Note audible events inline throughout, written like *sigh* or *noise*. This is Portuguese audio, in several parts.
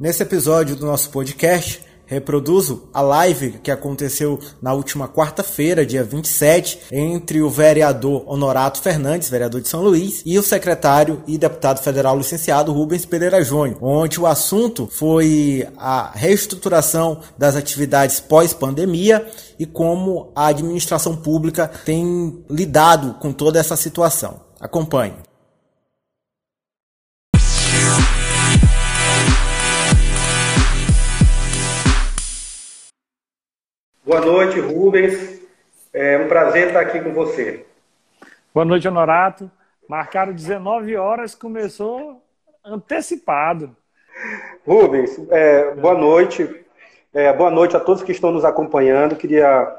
Nesse episódio do nosso podcast, reproduzo a live que aconteceu na última quarta-feira, dia 27, entre o vereador Honorato Fernandes, vereador de São Luís, e o secretário e deputado federal licenciado Rubens Pereira Júnior, onde o assunto foi a reestruturação das atividades pós-pandemia e como a administração pública tem lidado com toda essa situação. Acompanhe. Boa noite, Rubens. É um prazer estar aqui com você. Boa noite, Honorato. Marcaram 19 horas, começou antecipado. Rubens, é, boa noite. É, boa noite a todos que estão nos acompanhando. Queria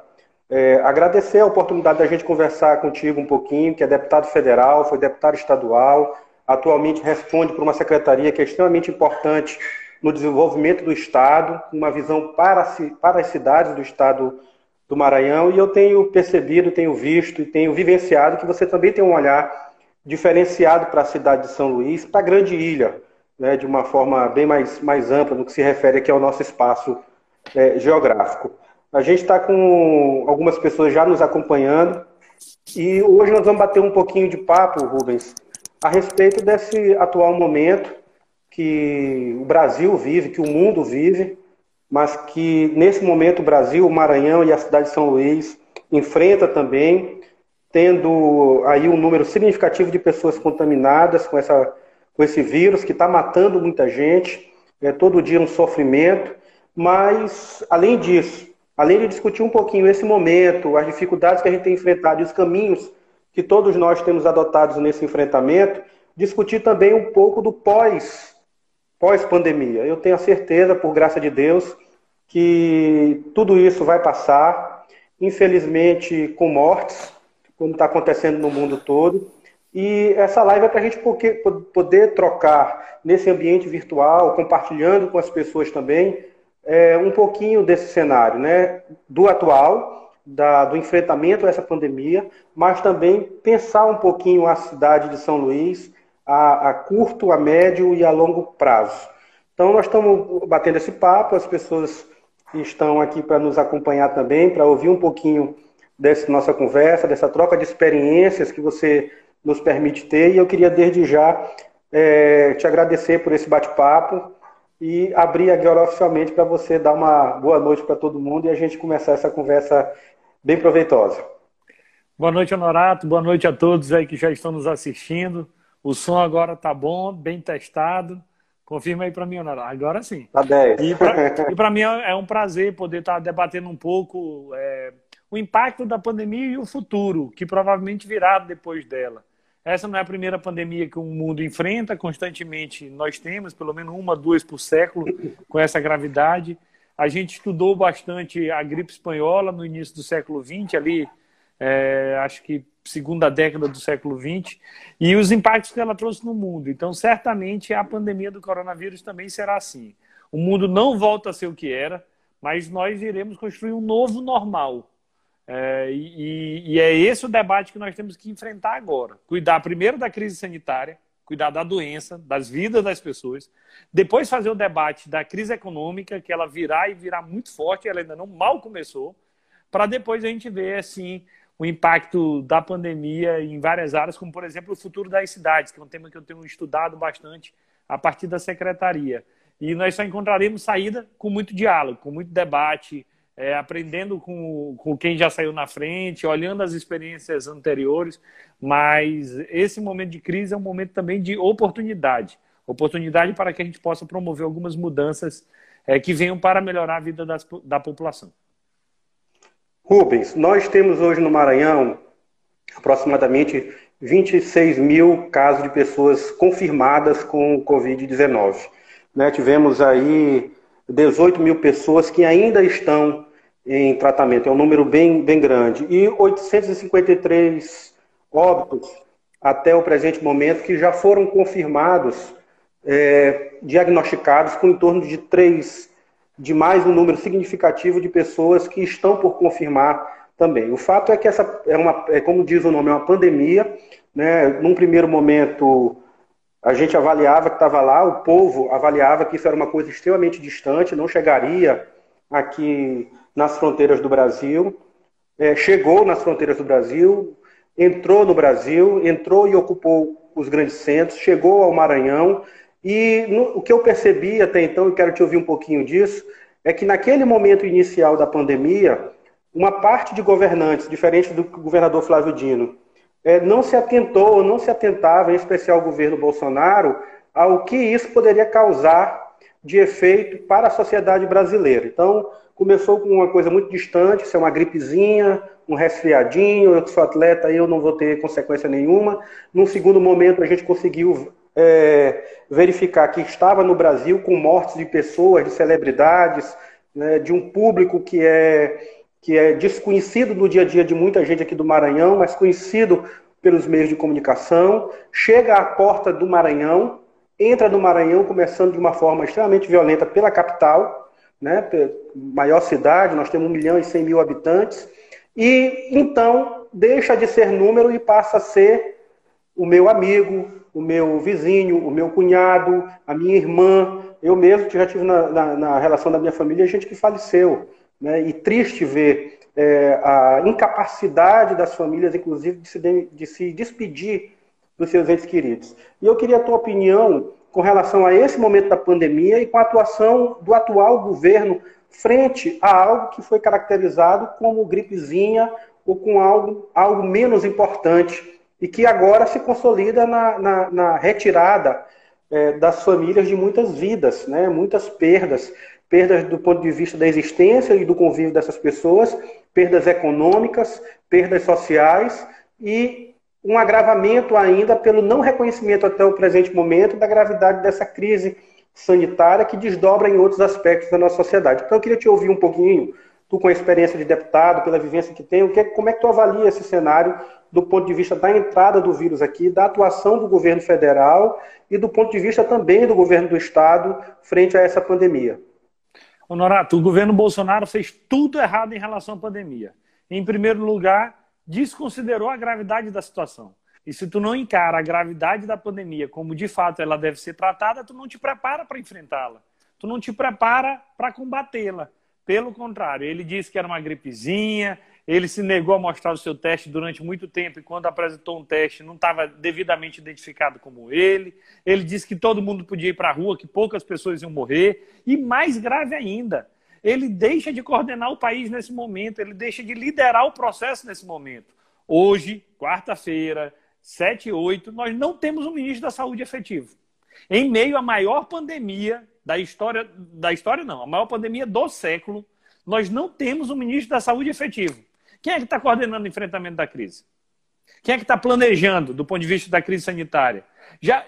é, agradecer a oportunidade da gente conversar contigo um pouquinho, que é deputado federal, foi deputado estadual, atualmente responde por uma secretaria que é extremamente importante no desenvolvimento do Estado, uma visão para, para as cidades do Estado do Maranhão, e eu tenho percebido, tenho visto e tenho vivenciado que você também tem um olhar diferenciado para a cidade de São Luís, para a grande ilha, né, de uma forma bem mais, mais ampla no que se refere aqui ao nosso espaço é, geográfico. A gente está com algumas pessoas já nos acompanhando, e hoje nós vamos bater um pouquinho de papo, Rubens, a respeito desse atual momento que o Brasil vive, que o mundo vive, mas que nesse momento o Brasil, o Maranhão e a cidade de São Luís enfrenta também, tendo aí um número significativo de pessoas contaminadas com, essa, com esse vírus que está matando muita gente, é todo dia um sofrimento, mas além disso, além de discutir um pouquinho esse momento, as dificuldades que a gente tem enfrentado e os caminhos que todos nós temos adotados nesse enfrentamento, discutir também um pouco do pós pós-pandemia. Eu tenho a certeza, por graça de Deus, que tudo isso vai passar, infelizmente com mortes, como está acontecendo no mundo todo. E essa live é para a gente poder trocar nesse ambiente virtual, compartilhando com as pessoas também, é, um pouquinho desse cenário, né? Do atual, da, do enfrentamento a essa pandemia, mas também pensar um pouquinho a cidade de São Luís, a, a curto, a médio e a longo prazo. Então, nós estamos batendo esse papo, as pessoas estão aqui para nos acompanhar também, para ouvir um pouquinho dessa nossa conversa, dessa troca de experiências que você nos permite ter. E eu queria, desde já, é, te agradecer por esse bate-papo e abrir agora oficialmente para você dar uma boa noite para todo mundo e a gente começar essa conversa bem proveitosa. Boa noite, Honorato. Boa noite a todos aí que já estão nos assistindo. O som agora tá bom, bem testado. Confirma aí para mim, Honorário. Agora sim. Tá 10. E para *laughs* mim é, é um prazer poder estar tá debatendo um pouco é, o impacto da pandemia e o futuro, que provavelmente virá depois dela. Essa não é a primeira pandemia que o mundo enfrenta, constantemente nós temos, pelo menos uma, duas por século, com essa gravidade. A gente estudou bastante a gripe espanhola no início do século XX, ali, é, acho que segunda década do século XX, e os impactos que ela trouxe no mundo. Então, certamente, a pandemia do coronavírus também será assim. O mundo não volta a ser o que era, mas nós iremos construir um novo normal. É, e, e, é esse o debate que nós temos que enfrentar agora. Cuidar primeiro da crise sanitária, cuidar da doença, das vidas das pessoas, depois fazer o debate da crise econômica, que ela virá e virá muito forte, ela ainda não mal começou, para depois a gente ver assim o impacto da pandemia em várias áreas, como, por exemplo, o futuro das cidades, que é um tema que eu tenho estudado bastante a partir da secretaria. E nós só encontraremos saída com muito diálogo, com muito debate, é, aprendendo com, com quem já saiu na frente, olhando as experiências anteriores. Mas esse momento de crise é um momento também de oportunidade oportunidade para que a gente possa promover algumas mudanças é, que venham para melhorar a vida das, da população. Rubens, nós temos hoje no Maranhão aproximadamente 26 mil casos de pessoas confirmadas com Covid-19. Né? Tivemos aí 18 mil pessoas que ainda estão em tratamento, é um número bem, bem grande, e 853 óbitos até o presente momento que já foram confirmados, é, diagnosticados com em torno de 3 de mais um número significativo de pessoas que estão por confirmar também. O fato é que essa é uma, é, como diz o nome, é uma pandemia. Né? Num primeiro momento, a gente avaliava que estava lá, o povo avaliava que isso era uma coisa extremamente distante, não chegaria aqui nas fronteiras do Brasil. É, chegou nas fronteiras do Brasil, entrou no Brasil, entrou e ocupou os grandes centros, chegou ao Maranhão. E no, o que eu percebi até então, e quero te ouvir um pouquinho disso, é que naquele momento inicial da pandemia, uma parte de governantes, diferente do governador Flávio Dino, é, não se atentou, não se atentava, em especial o governo Bolsonaro, ao que isso poderia causar de efeito para a sociedade brasileira. Então, começou com uma coisa muito distante, isso é uma gripezinha, um resfriadinho, eu que sou atleta, eu não vou ter consequência nenhuma. Num segundo momento, a gente conseguiu é, verificar que estava no Brasil com mortes de pessoas, de celebridades, né, de um público que é que é desconhecido no dia a dia de muita gente aqui do Maranhão, mas conhecido pelos meios de comunicação, chega à porta do Maranhão, entra no Maranhão, começando de uma forma extremamente violenta pela capital, né, maior cidade, nós temos 1 milhão e 100 mil habitantes, e então deixa de ser número e passa a ser o meu amigo, o meu vizinho, o meu cunhado, a minha irmã. Eu mesmo já tive na, na, na relação da minha família gente que faleceu. Né? E triste ver é, a incapacidade das famílias, inclusive, de se, de, de se despedir dos seus entes queridos. E eu queria a tua opinião com relação a esse momento da pandemia e com a atuação do atual governo frente a algo que foi caracterizado como gripezinha ou com algo, algo menos importante e que agora se consolida na, na, na retirada é, das famílias de muitas vidas, né, muitas perdas perdas do ponto de vista da existência e do convívio dessas pessoas, perdas econômicas, perdas sociais e um agravamento ainda pelo não reconhecimento até o presente momento da gravidade dessa crise sanitária que desdobra em outros aspectos da nossa sociedade. Então eu queria te ouvir um pouquinho, tu com a experiência de deputado, pela vivência que tem, o que, como é que tu avalia esse cenário do ponto de vista da entrada do vírus aqui, da atuação do governo federal e do ponto de vista também do governo do estado frente a essa pandemia? Honorato, o governo Bolsonaro fez tudo errado em relação à pandemia. Em primeiro lugar, desconsiderou a gravidade da situação. E se tu não encara a gravidade da pandemia como de fato ela deve ser tratada, tu não te prepara para enfrentá-la. Tu não te prepara para combatê-la. Pelo contrário, ele disse que era uma gripezinha, ele se negou a mostrar o seu teste durante muito tempo e quando apresentou um teste não estava devidamente identificado como ele. Ele disse que todo mundo podia ir para a rua, que poucas pessoas iam morrer. E mais grave ainda, ele deixa de coordenar o país nesse momento, ele deixa de liderar o processo nesse momento. Hoje, quarta-feira, 7 e 8, nós não temos um ministro da Saúde efetivo. Em meio à maior pandemia da história, da história não, a maior pandemia do século, nós não temos um ministro da Saúde efetivo. Quem é que está coordenando o enfrentamento da crise? Quem é que está planejando do ponto de vista da crise sanitária? Já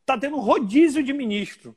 está tendo rodízio de ministro,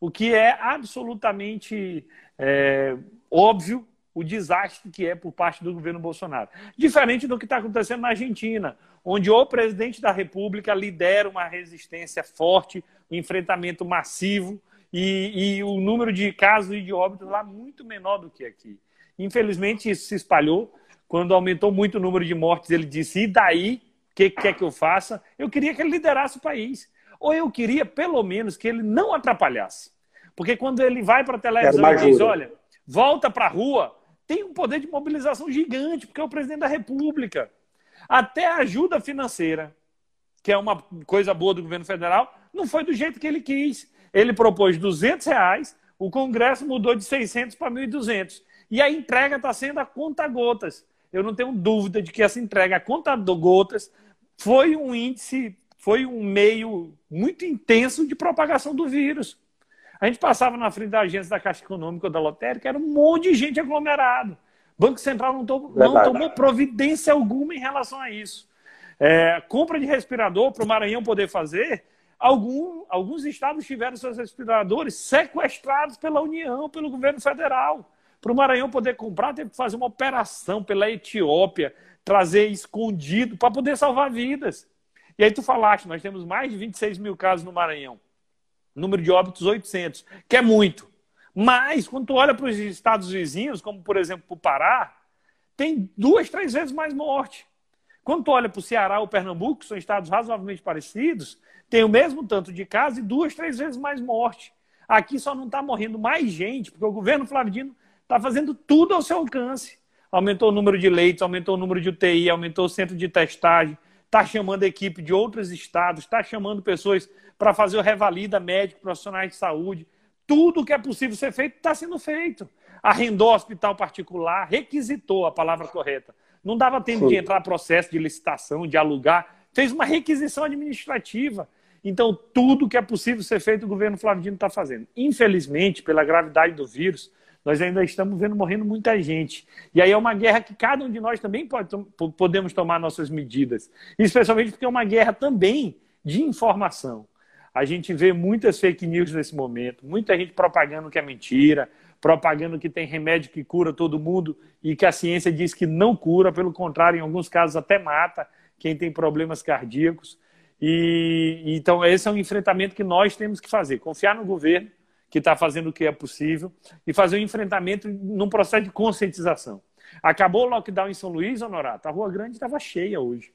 o que é absolutamente é, óbvio o desastre que é por parte do governo Bolsonaro. Diferente do que está acontecendo na Argentina, onde o presidente da República lidera uma resistência forte, um enfrentamento massivo e, e o número de casos e de óbitos lá muito menor do que aqui. Infelizmente, isso se espalhou quando aumentou muito o número de mortes, ele disse: e daí? O que quer que eu faça? Eu queria que ele liderasse o país. Ou eu queria, pelo menos, que ele não atrapalhasse. Porque quando ele vai para a televisão e diz: olha, volta para a rua, tem um poder de mobilização gigante, porque é o presidente da República. Até a ajuda financeira, que é uma coisa boa do governo federal, não foi do jeito que ele quis. Ele propôs 200 reais, o Congresso mudou de 600 para 1.200. E a entrega está sendo a conta gotas eu não tenho dúvida de que essa entrega a conta do gotas foi um índice, foi um meio muito intenso de propagação do vírus. A gente passava na frente da agência da Caixa Econômica ou da Lotérica, era um monte de gente aglomerado. O Banco Central não, tomou, não tomou providência alguma em relação a isso. É, compra de respirador para o Maranhão poder fazer, algum, alguns estados tiveram seus respiradores sequestrados pela União, pelo governo federal. Para o Maranhão poder comprar, teve que fazer uma operação pela Etiópia, trazer escondido para poder salvar vidas. E aí tu falaste, nós temos mais de 26 mil casos no Maranhão. Número de óbitos 800, que é muito. Mas, quando tu olha para os estados vizinhos, como por exemplo o Pará, tem duas, três vezes mais morte. Quando tu olha para o Ceará ou Pernambuco, que são estados razoavelmente parecidos, tem o mesmo tanto de casos e duas, três vezes mais morte. Aqui só não está morrendo mais gente, porque o governo Flavidino está fazendo tudo ao seu alcance. Aumentou o número de leitos, aumentou o número de UTI, aumentou o centro de testagem, está chamando equipe de outros estados, está chamando pessoas para fazer o revalida médico, profissionais de saúde. Tudo que é possível ser feito está sendo feito. Arrendou hospital particular, requisitou a palavra correta. Não dava tempo de entrar processo de licitação, de alugar. Fez uma requisição administrativa. Então, tudo que é possível ser feito, o governo Flavidino está fazendo. Infelizmente, pela gravidade do vírus, nós ainda estamos vendo morrendo muita gente. E aí é uma guerra que cada um de nós também pode, podemos tomar nossas medidas. Especialmente porque é uma guerra também de informação. A gente vê muitas fake news nesse momento, muita gente propagando que é mentira, propagando que tem remédio que cura todo mundo e que a ciência diz que não cura, pelo contrário, em alguns casos até mata quem tem problemas cardíacos. E então esse é um enfrentamento que nós temos que fazer, confiar no governo que está fazendo o que é possível e fazer um enfrentamento num processo de conscientização. Acabou o lockdown em São Luís, Honorato, a Rua Grande estava cheia hoje.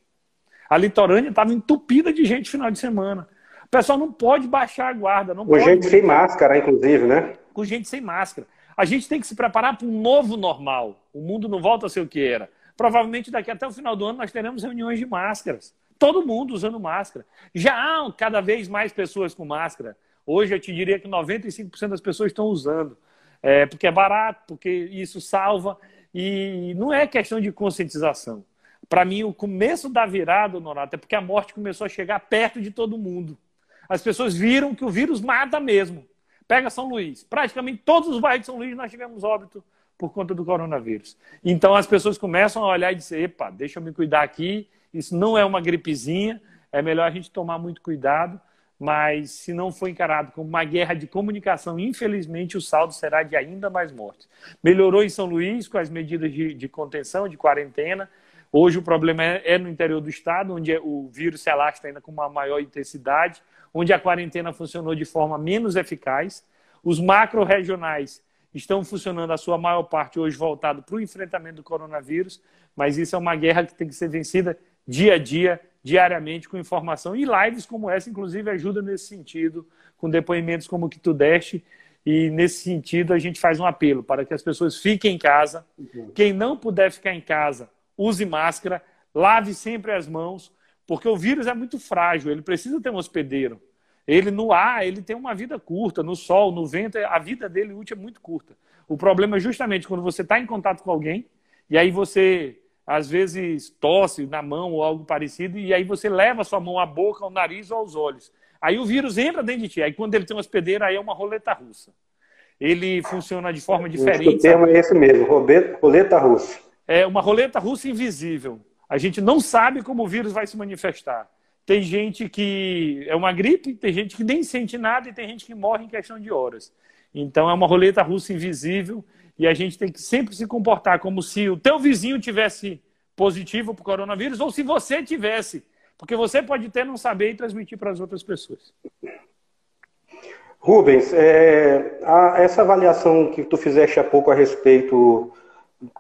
A litorânea estava entupida de gente final de semana. O pessoal não pode baixar a guarda. Não Com gente sem máscara, inclusive, né? Com gente sem máscara. A gente tem que se preparar para um novo normal. O mundo não volta a ser o que era. Provavelmente daqui até o final do ano nós teremos reuniões de máscaras. Todo mundo usando máscara. Já há cada vez mais pessoas com máscara. Hoje eu te diria que 95% das pessoas estão usando. É, porque é barato, porque isso salva. E não é questão de conscientização. Para mim, o começo da virada, Nonato, é porque a morte começou a chegar perto de todo mundo as pessoas viram que o vírus mata mesmo. Pega São Luís. Praticamente todos os bairros de São Luís nós tivemos óbito por conta do coronavírus. Então as pessoas começam a olhar e dizer: epa, deixa eu me cuidar aqui, isso não é uma gripezinha, é melhor a gente tomar muito cuidado. Mas se não for encarado como uma guerra de comunicação, infelizmente o saldo será de ainda mais mortes. Melhorou em São Luís com as medidas de, de contenção, de quarentena. Hoje o problema é, é no interior do estado, onde o vírus se alastra ainda com uma maior intensidade onde a quarentena funcionou de forma menos eficaz. Os macro-regionais estão funcionando, a sua maior parte hoje voltado para o enfrentamento do coronavírus, mas isso é uma guerra que tem que ser vencida dia a dia, diariamente, com informação. E lives como essa, inclusive, ajudam nesse sentido, com depoimentos como o que tu deste. E nesse sentido, a gente faz um apelo para que as pessoas fiquem em casa. Uhum. Quem não puder ficar em casa, use máscara, lave sempre as mãos, porque o vírus é muito frágil, ele precisa ter um hospedeiro. Ele no ar, ele tem uma vida curta, no sol, no vento, a vida dele útil é muito curta. O problema é justamente quando você está em contato com alguém e aí você às vezes tosse na mão ou algo parecido e aí você leva a sua mão à boca, ao nariz ou aos olhos. Aí o vírus entra dentro de ti. Aí quando ele tem um hospedeiro, aí é uma roleta russa. Ele funciona de forma diferente. O termo é esse mesmo, roleta russa. É uma roleta russa invisível. A gente não sabe como o vírus vai se manifestar. Tem gente que é uma gripe, tem gente que nem sente nada e tem gente que morre em questão de horas. Então é uma roleta russa invisível e a gente tem que sempre se comportar como se o teu vizinho tivesse positivo para o coronavírus ou se você tivesse, porque você pode ter não saber e transmitir para as outras pessoas. Rubens, é, a, essa avaliação que tu fizeste há pouco a respeito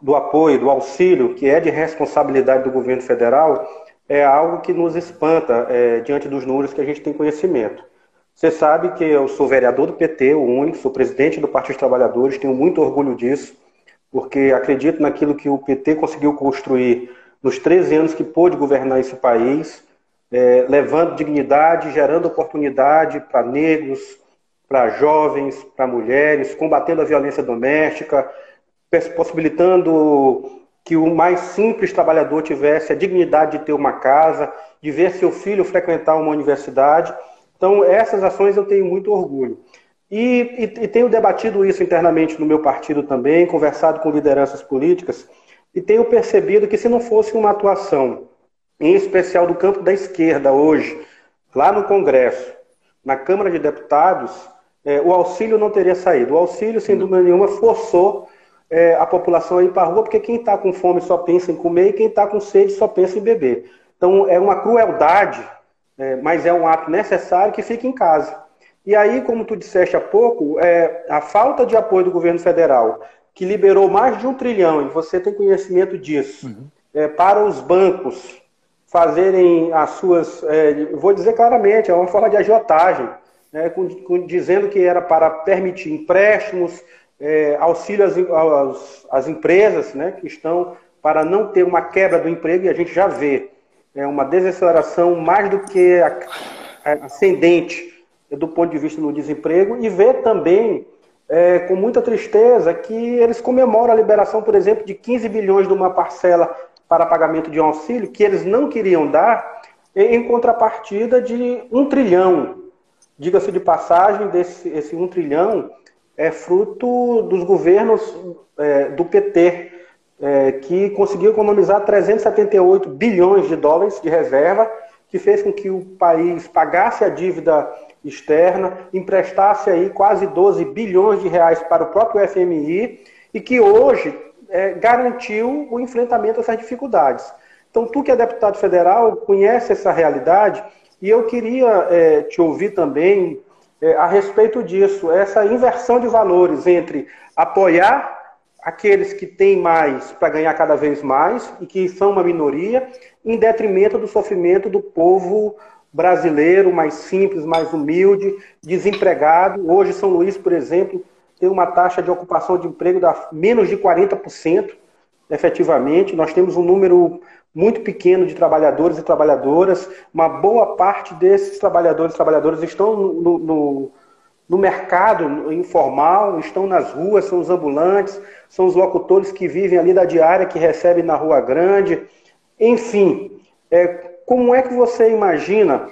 do apoio, do auxílio, que é de responsabilidade do governo federal, é algo que nos espanta é, diante dos números que a gente tem conhecimento. Você sabe que eu sou vereador do PT, o único, sou presidente do Partido dos Trabalhadores, tenho muito orgulho disso, porque acredito naquilo que o PT conseguiu construir nos 13 anos que pôde governar esse país, é, levando dignidade, gerando oportunidade para negros, para jovens, para mulheres, combatendo a violência doméstica, possibilitando que o mais simples trabalhador tivesse a dignidade de ter uma casa, de ver seu filho frequentar uma universidade. Então, essas ações eu tenho muito orgulho. E, e, e, tenho debatido isso internamente no meu partido também, conversado com lideranças políticas, e tenho percebido que se não fosse uma atuação, em especial do campo da esquerda hoje, lá no Congresso, na Câmara de Deputados, é, o auxílio não teria saído. O auxílio, sem dúvida nenhuma, forçou é, a população a ir para a rua, porque quem está com fome só pensa em comer e quem está com sede só pensa em beber. Então é uma crueldade, é, mas é um ato necessário que fique em casa. E aí, como tu disseste há pouco, é, a falta de apoio do governo federal, que liberou mais de um trilhão, e você tem conhecimento disso, uhum. é, para os bancos fazerem as suas, é, vou dizer claramente, é uma forma de agiotagem, né, com, com, dizendo que era para permitir empréstimos, é, auxílio às, às, às, empresas né, que estão para não ter uma quebra do emprego, e a gente já vê é, uma desaceleração mais do que ascendente do ponto de vista do desemprego, e vê também é, com muita tristeza que eles comemoram a liberação, por exemplo, de 15 bilhões de uma parcela para pagamento de um auxílio que eles não queriam dar, em contrapartida de um trilhão. Diga-se de passagem, desse esse um trilhão é fruto dos governos é, do PT, é, que conseguiu economizar 378 bilhões de dólares de reserva, que fez com que o país pagasse a dívida externa, emprestasse aí quase 12 bilhões de reais para o próprio FMI e que hoje é, garantiu o enfrentamento dessas dificuldades. Então, tu que é deputado federal, conhece essa realidade e eu queria é, te ouvir também é, a respeito disso, essa inversão de valores entre apoiar aqueles que têm mais para ganhar cada vez mais e que são uma minoria, em detrimento do sofrimento do povo brasileiro mais simples, mais humilde, desempregado. Hoje, São Luís, por exemplo, tem uma taxa de ocupação de emprego da menos de 40%, efetivamente. Nós temos um número muito pequeno de trabalhadores e trabalhadoras. Uma boa parte desses trabalhadores e trabalhadoras estão no, no, no mercado informal, estão nas ruas, são os ambulantes, são os locutores que vivem ali da diária, que recebem na Rua Grande. Enfim, é, como é que você imagina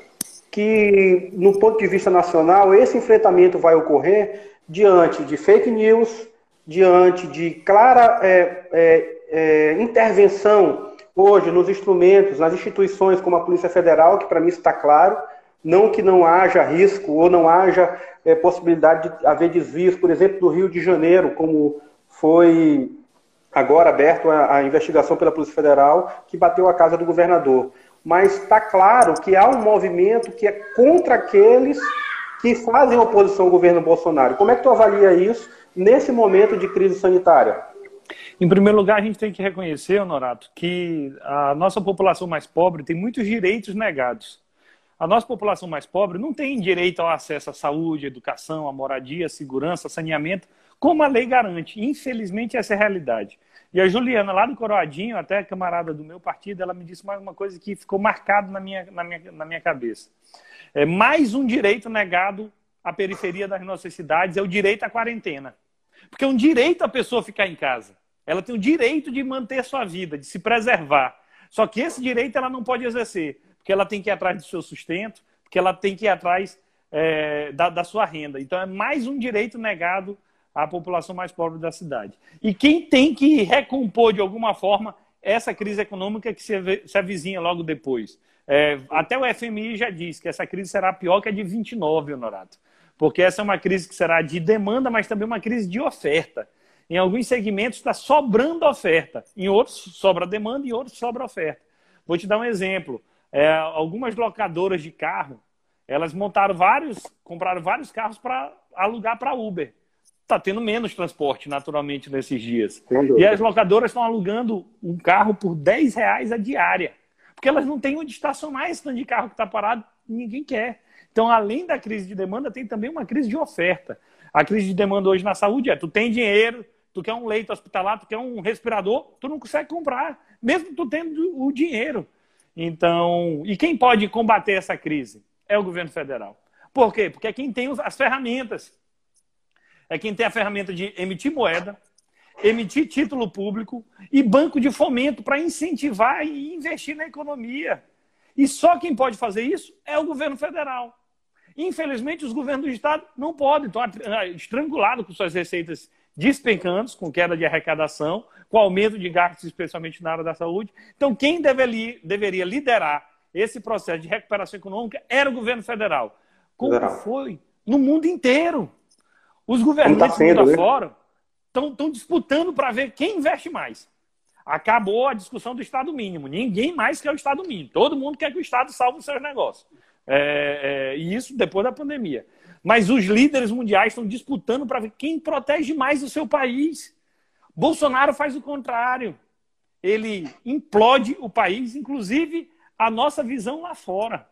que, no ponto de vista nacional, esse enfrentamento vai ocorrer diante de fake news, diante de clara é, é, é, intervenção hoje nos instrumentos, nas instituições como a Polícia Federal, que para mim está claro, não que não haja risco ou não haja é, possibilidade de haver desvios, por exemplo, do Rio de Janeiro, como foi agora aberto a, a investigação pela Polícia Federal, que bateu a casa do governador. Mas está claro que há um movimento que é contra aqueles que fazem oposição ao governo Bolsonaro. Como é que tu avalia isso nesse momento de crise sanitária? Em primeiro lugar, a gente tem que reconhecer, Honorato, que a nossa população mais pobre tem muitos direitos negados. A nossa população mais pobre não tem direito ao acesso à saúde, à educação, à moradia, à segurança, saneamento, como a lei garante. Infelizmente, essa é a realidade. E a Juliana, lá do Coroadinho, até camarada do meu partido, ela me disse mais uma coisa que ficou marcado na minha, na minha, na minha cabeça. É mais um direito negado à periferia das nossas cidades, é o direito à quarentena. Porque é um direito a pessoa ficar em casa. Ela tem o direito de manter sua vida, de se preservar. Só que esse direito ela não pode exercer, porque ela tem que ir atrás do seu sustento, porque ela tem que ir atrás é, da, da sua renda. Então é mais um direito negado à população mais pobre da cidade. E quem tem que recompor de alguma forma essa crise econômica que se avizinha logo depois. É, até o FMI já disse que essa crise será pior que a de 29, Honorato. Porque essa é uma crise que será de demanda, mas também uma crise de oferta. Em alguns segmentos está sobrando oferta, em outros sobra demanda, em outros sobra oferta. Vou te dar um exemplo. É, algumas locadoras de carro, elas montaram vários, compraram vários carros para alugar para Uber está tendo menos transporte, naturalmente, nesses dias. E as locadoras estão alugando um carro por 10 reais a diária. Porque elas não têm onde estacionar esse tanto de carro que está parado, ninguém quer. Então, além da crise de demanda, tem também uma crise de oferta. A crise de demanda hoje na saúde é: tu tem dinheiro, tu quer um leito hospitalar, tu quer um respirador, tu não consegue comprar, mesmo tu tendo o dinheiro. Então, e quem pode combater essa crise? É o governo federal. Por quê? Porque é quem tem as ferramentas é quem tem a ferramenta de emitir moeda, emitir título público e banco de fomento para incentivar e investir na economia. E só quem pode fazer isso é o governo federal. Infelizmente, os governos do Estado não podem, estão ah, estrangulados com suas receitas despencando, com queda de arrecadação, com aumento de gastos, especialmente na área da saúde. Então, quem deveria, deveria liderar esse processo de recuperação econômica era o governo federal. Como federal. foi no mundo inteiro. Os governantes tá mundo né? afora estão disputando para ver quem investe mais. Acabou a discussão do Estado mínimo. Ninguém mais quer o Estado mínimo. Todo mundo quer que o Estado salve os seus negócios. É, é, e isso depois da pandemia. Mas os líderes mundiais estão disputando para ver quem protege mais o seu país. Bolsonaro faz o contrário. Ele implode o país, inclusive a nossa visão lá fora.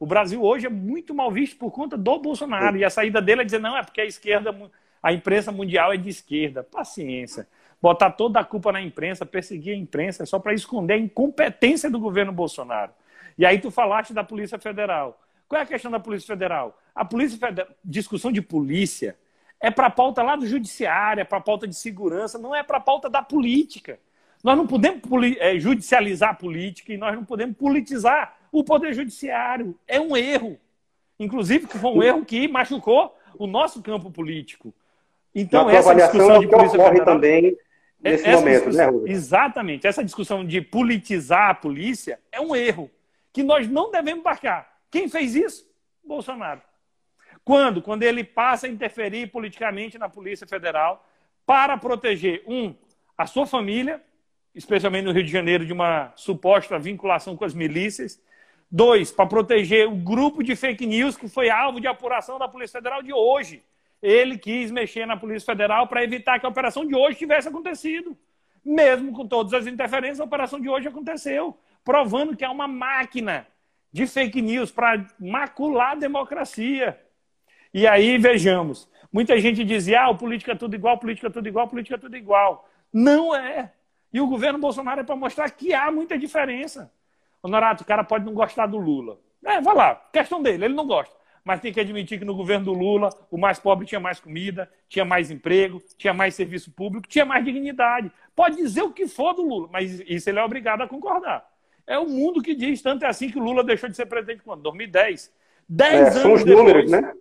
O Brasil hoje é muito mal visto por conta do Bolsonaro. E a saída dele é dizer, não, é porque a esquerda, a imprensa mundial é de esquerda. Paciência. Botar toda a culpa na imprensa, perseguir a imprensa, é só para esconder a incompetência do governo Bolsonaro. E aí tu falaste da Polícia Federal. Qual é a questão da Polícia Federal? A Polícia Federal, discussão de polícia, é para a pauta lá do judiciário, é para a pauta de segurança, não é para a pauta da política. Nós não podemos é, judicializar a política e nós não podemos politizar o poder judiciário. É um erro. Inclusive, que foi um erro que machucou o nosso campo político. Então, essa discussão de polícia federal, também nesse momento, né, Rubens? Exatamente. Essa discussão de politizar a polícia é um erro que nós não devemos marcar. Quem fez isso? Bolsonaro. Quando? Quando ele passa a interferir politicamente na Polícia Federal para proteger, um, a sua família, especialmente no Rio de Janeiro, de uma suposta vinculação com as milícias. Dois, para proteger o grupo de fake news que foi alvo de apuração da Polícia Federal de hoje. Ele quis mexer na Polícia Federal para evitar que a operação de hoje tivesse acontecido. Mesmo com todas as interferências, a operação de hoje aconteceu, provando que é uma máquina de fake news para macular a democracia. E aí, vejamos, muita gente dizia, ah, política é tudo igual, política é tudo igual, política é tudo igual. Não é. E o governo Bolsonaro é para mostrar que há muita diferença. Honorato, o cara pode não gostar do Lula. É, vai lá, questão dele, ele não gosta. Mas tem que admitir que no governo do Lula, o mais pobre tinha mais comida, tinha mais emprego, tinha mais serviço público, tinha mais dignidade. Pode dizer o que for do Lula, mas isso ele é obrigado a concordar. É o mundo que diz, tanto é assim que o Lula deixou de ser presidente quando? 2010. Dez é, anos depois. Números, né?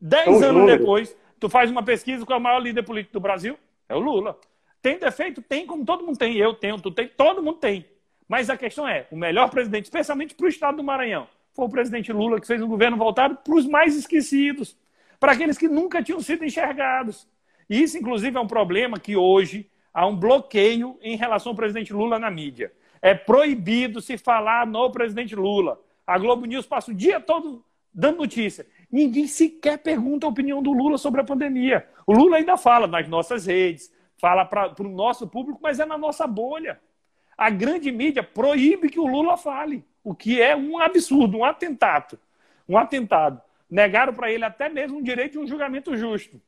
Dez anos números. depois, tu faz uma pesquisa com o maior líder político do Brasil, é o Lula. Tem defeito? Tem, como todo mundo tem. Eu tenho, tu tem, todo mundo tem. Mas a questão é, o melhor presidente, especialmente para o estado do Maranhão, foi o presidente Lula, que fez um governo voltado para os mais esquecidos, para aqueles que nunca tinham sido enxergados. E isso, inclusive, é um problema que hoje há um bloqueio em relação ao presidente Lula na mídia. É proibido se falar no presidente Lula. A Globo News passa o dia todo dando notícia. Ninguém sequer pergunta a opinião do Lula sobre a pandemia. O Lula ainda fala nas nossas redes, fala para o nosso público, mas é na nossa bolha. A grande mídia proíbe que o Lula fale, o que é um absurdo, um atentado. Um atentado. Negaram para ele até mesmo o direito de um julgamento justo.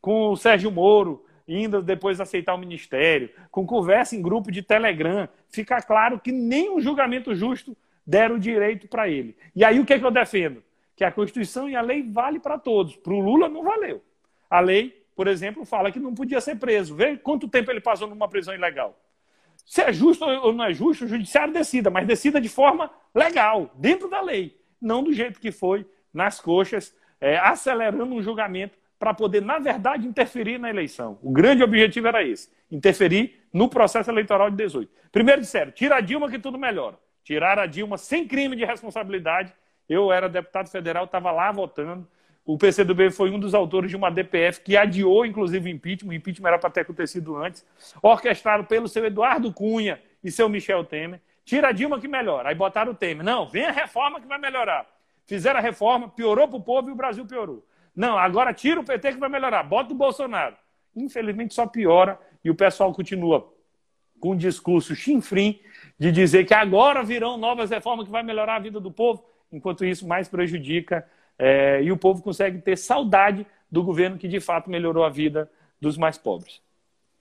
Com o Sérgio Moro indo depois aceitar o ministério, com conversa em grupo de Telegram, fica claro que nem um julgamento justo deram o direito para ele. E aí o que, é que eu defendo? Que a Constituição e a lei vale para todos. Para o Lula não valeu. A lei por exemplo, fala que não podia ser preso. Vê quanto tempo ele passou numa prisão ilegal. Se é justo ou não é justo, o judiciário decida, mas decida de forma legal, dentro da lei. Não do jeito que foi, nas coxas, é, acelerando um julgamento para poder, na verdade, interferir na eleição. O grande objetivo era esse: interferir no processo eleitoral de 18. Primeiro disseram, tira a Dilma que tudo melhora. Tiraram a Dilma sem crime de responsabilidade. Eu era deputado federal, estava lá votando. O PCdoB foi um dos autores de uma DPF que adiou, inclusive, o impeachment. O impeachment era para ter acontecido antes. Orquestrado pelo seu Eduardo Cunha e seu Michel Temer. Tira a Dilma que melhora. Aí botaram o Temer. Não, vem a reforma que vai melhorar. Fizeram a reforma, piorou para o povo e o Brasil piorou. Não, agora tira o PT que vai melhorar. Bota o Bolsonaro. Infelizmente só piora e o pessoal continua com um discurso chinfrim de dizer que agora virão novas reformas que vai melhorar a vida do povo. Enquanto isso, mais prejudica é, e o povo consegue ter saudade do governo que de fato melhorou a vida dos mais pobres.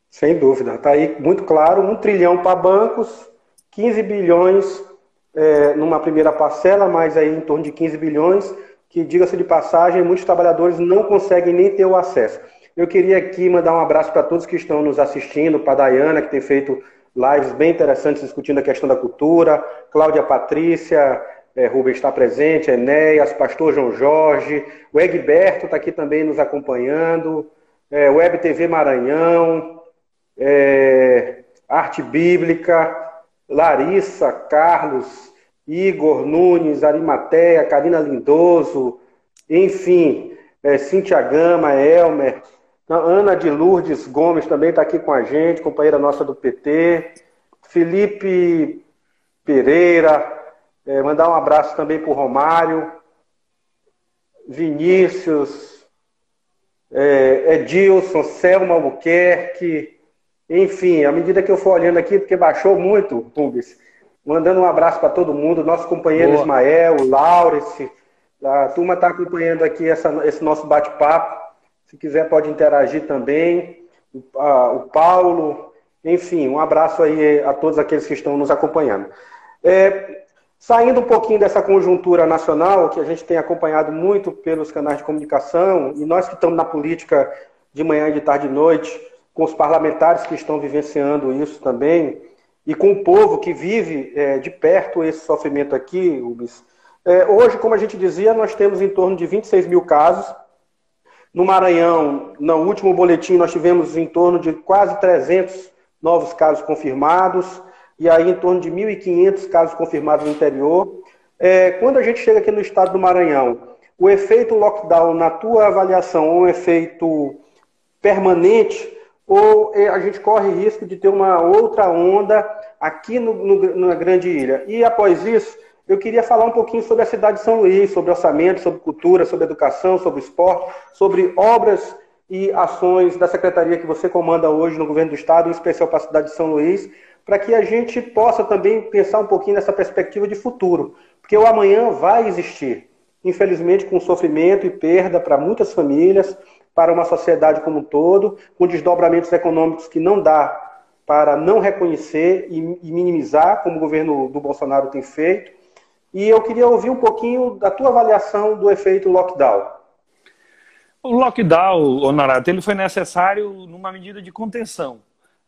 Sem dúvida, está aí muito claro: um trilhão para bancos, 15 bilhões é, numa primeira parcela, mas aí em torno de 15 bilhões, que, diga-se de passagem, muitos trabalhadores não conseguem nem ter o acesso. Eu queria aqui mandar um abraço para todos que estão nos assistindo, para a Dayana, que tem feito lives bem interessantes discutindo a questão da cultura, Cláudia Patrícia, é, Rubens está presente, Enéas, Pastor João Jorge, o Egberto está aqui também nos acompanhando, é, Web TV Maranhão, é, Arte Bíblica, Larissa, Carlos, Igor Nunes, Arimateia, Karina Lindoso, enfim, é, Cintia Gama, Elmer, Ana de Lourdes Gomes também está aqui com a gente, companheira nossa do PT, Felipe Pereira, é, mandar um abraço também para o Romário, Vinícius, é, Edilson, Selma Albuquerque, enfim, à medida que eu for olhando aqui, porque baixou muito, Rubens, Mandando um abraço para todo mundo, nosso companheiro Boa. Ismael, o Laurence, a turma está acompanhando aqui essa, esse nosso bate-papo. Se quiser, pode interagir também. O, a, o, Paulo, enfim, um abraço aí a todos aqueles que estão nos acompanhando. É, saindo um pouquinho dessa conjuntura nacional, que a gente tem acompanhado muito pelos canais de comunicação, e nós que estamos na política de manhã, de tarde e noite, com os parlamentares que estão vivenciando isso também, e com o povo que vive é, de perto esse sofrimento aqui, Rubens. É, hoje, como a gente dizia, nós temos em torno de 26 mil casos. No Maranhão, no último boletim, nós tivemos em torno de quase 300 novos casos confirmados, e aí em torno de 1.500 casos confirmados no interior. É, quando a gente chega aqui no estado do Maranhão, o efeito lockdown, na tua avaliação, é um efeito permanente ou é, a gente corre risco de ter uma outra onda aqui no, no, na Grande Ilha. E após isso, eu queria falar um pouquinho sobre a cidade de São Luís, sobre orçamento, sobre cultura, sobre educação, sobre esporte, sobre obras e ações da secretaria que você comanda hoje no governo do estado, em especial para a cidade de São Luís, para que a gente possa também pensar um pouquinho nessa perspectiva de futuro, porque o amanhã vai existir, infelizmente com sofrimento e perda para muitas famílias, para uma sociedade como um todo, com desdobramentos econômicos que não dá para não reconhecer e, minimizar, como o governo do Bolsonaro tem feito. E eu queria ouvir um pouquinho da tua avaliação do efeito lockdown. O lockdown, Honorato, ele foi necessário numa medida de contenção,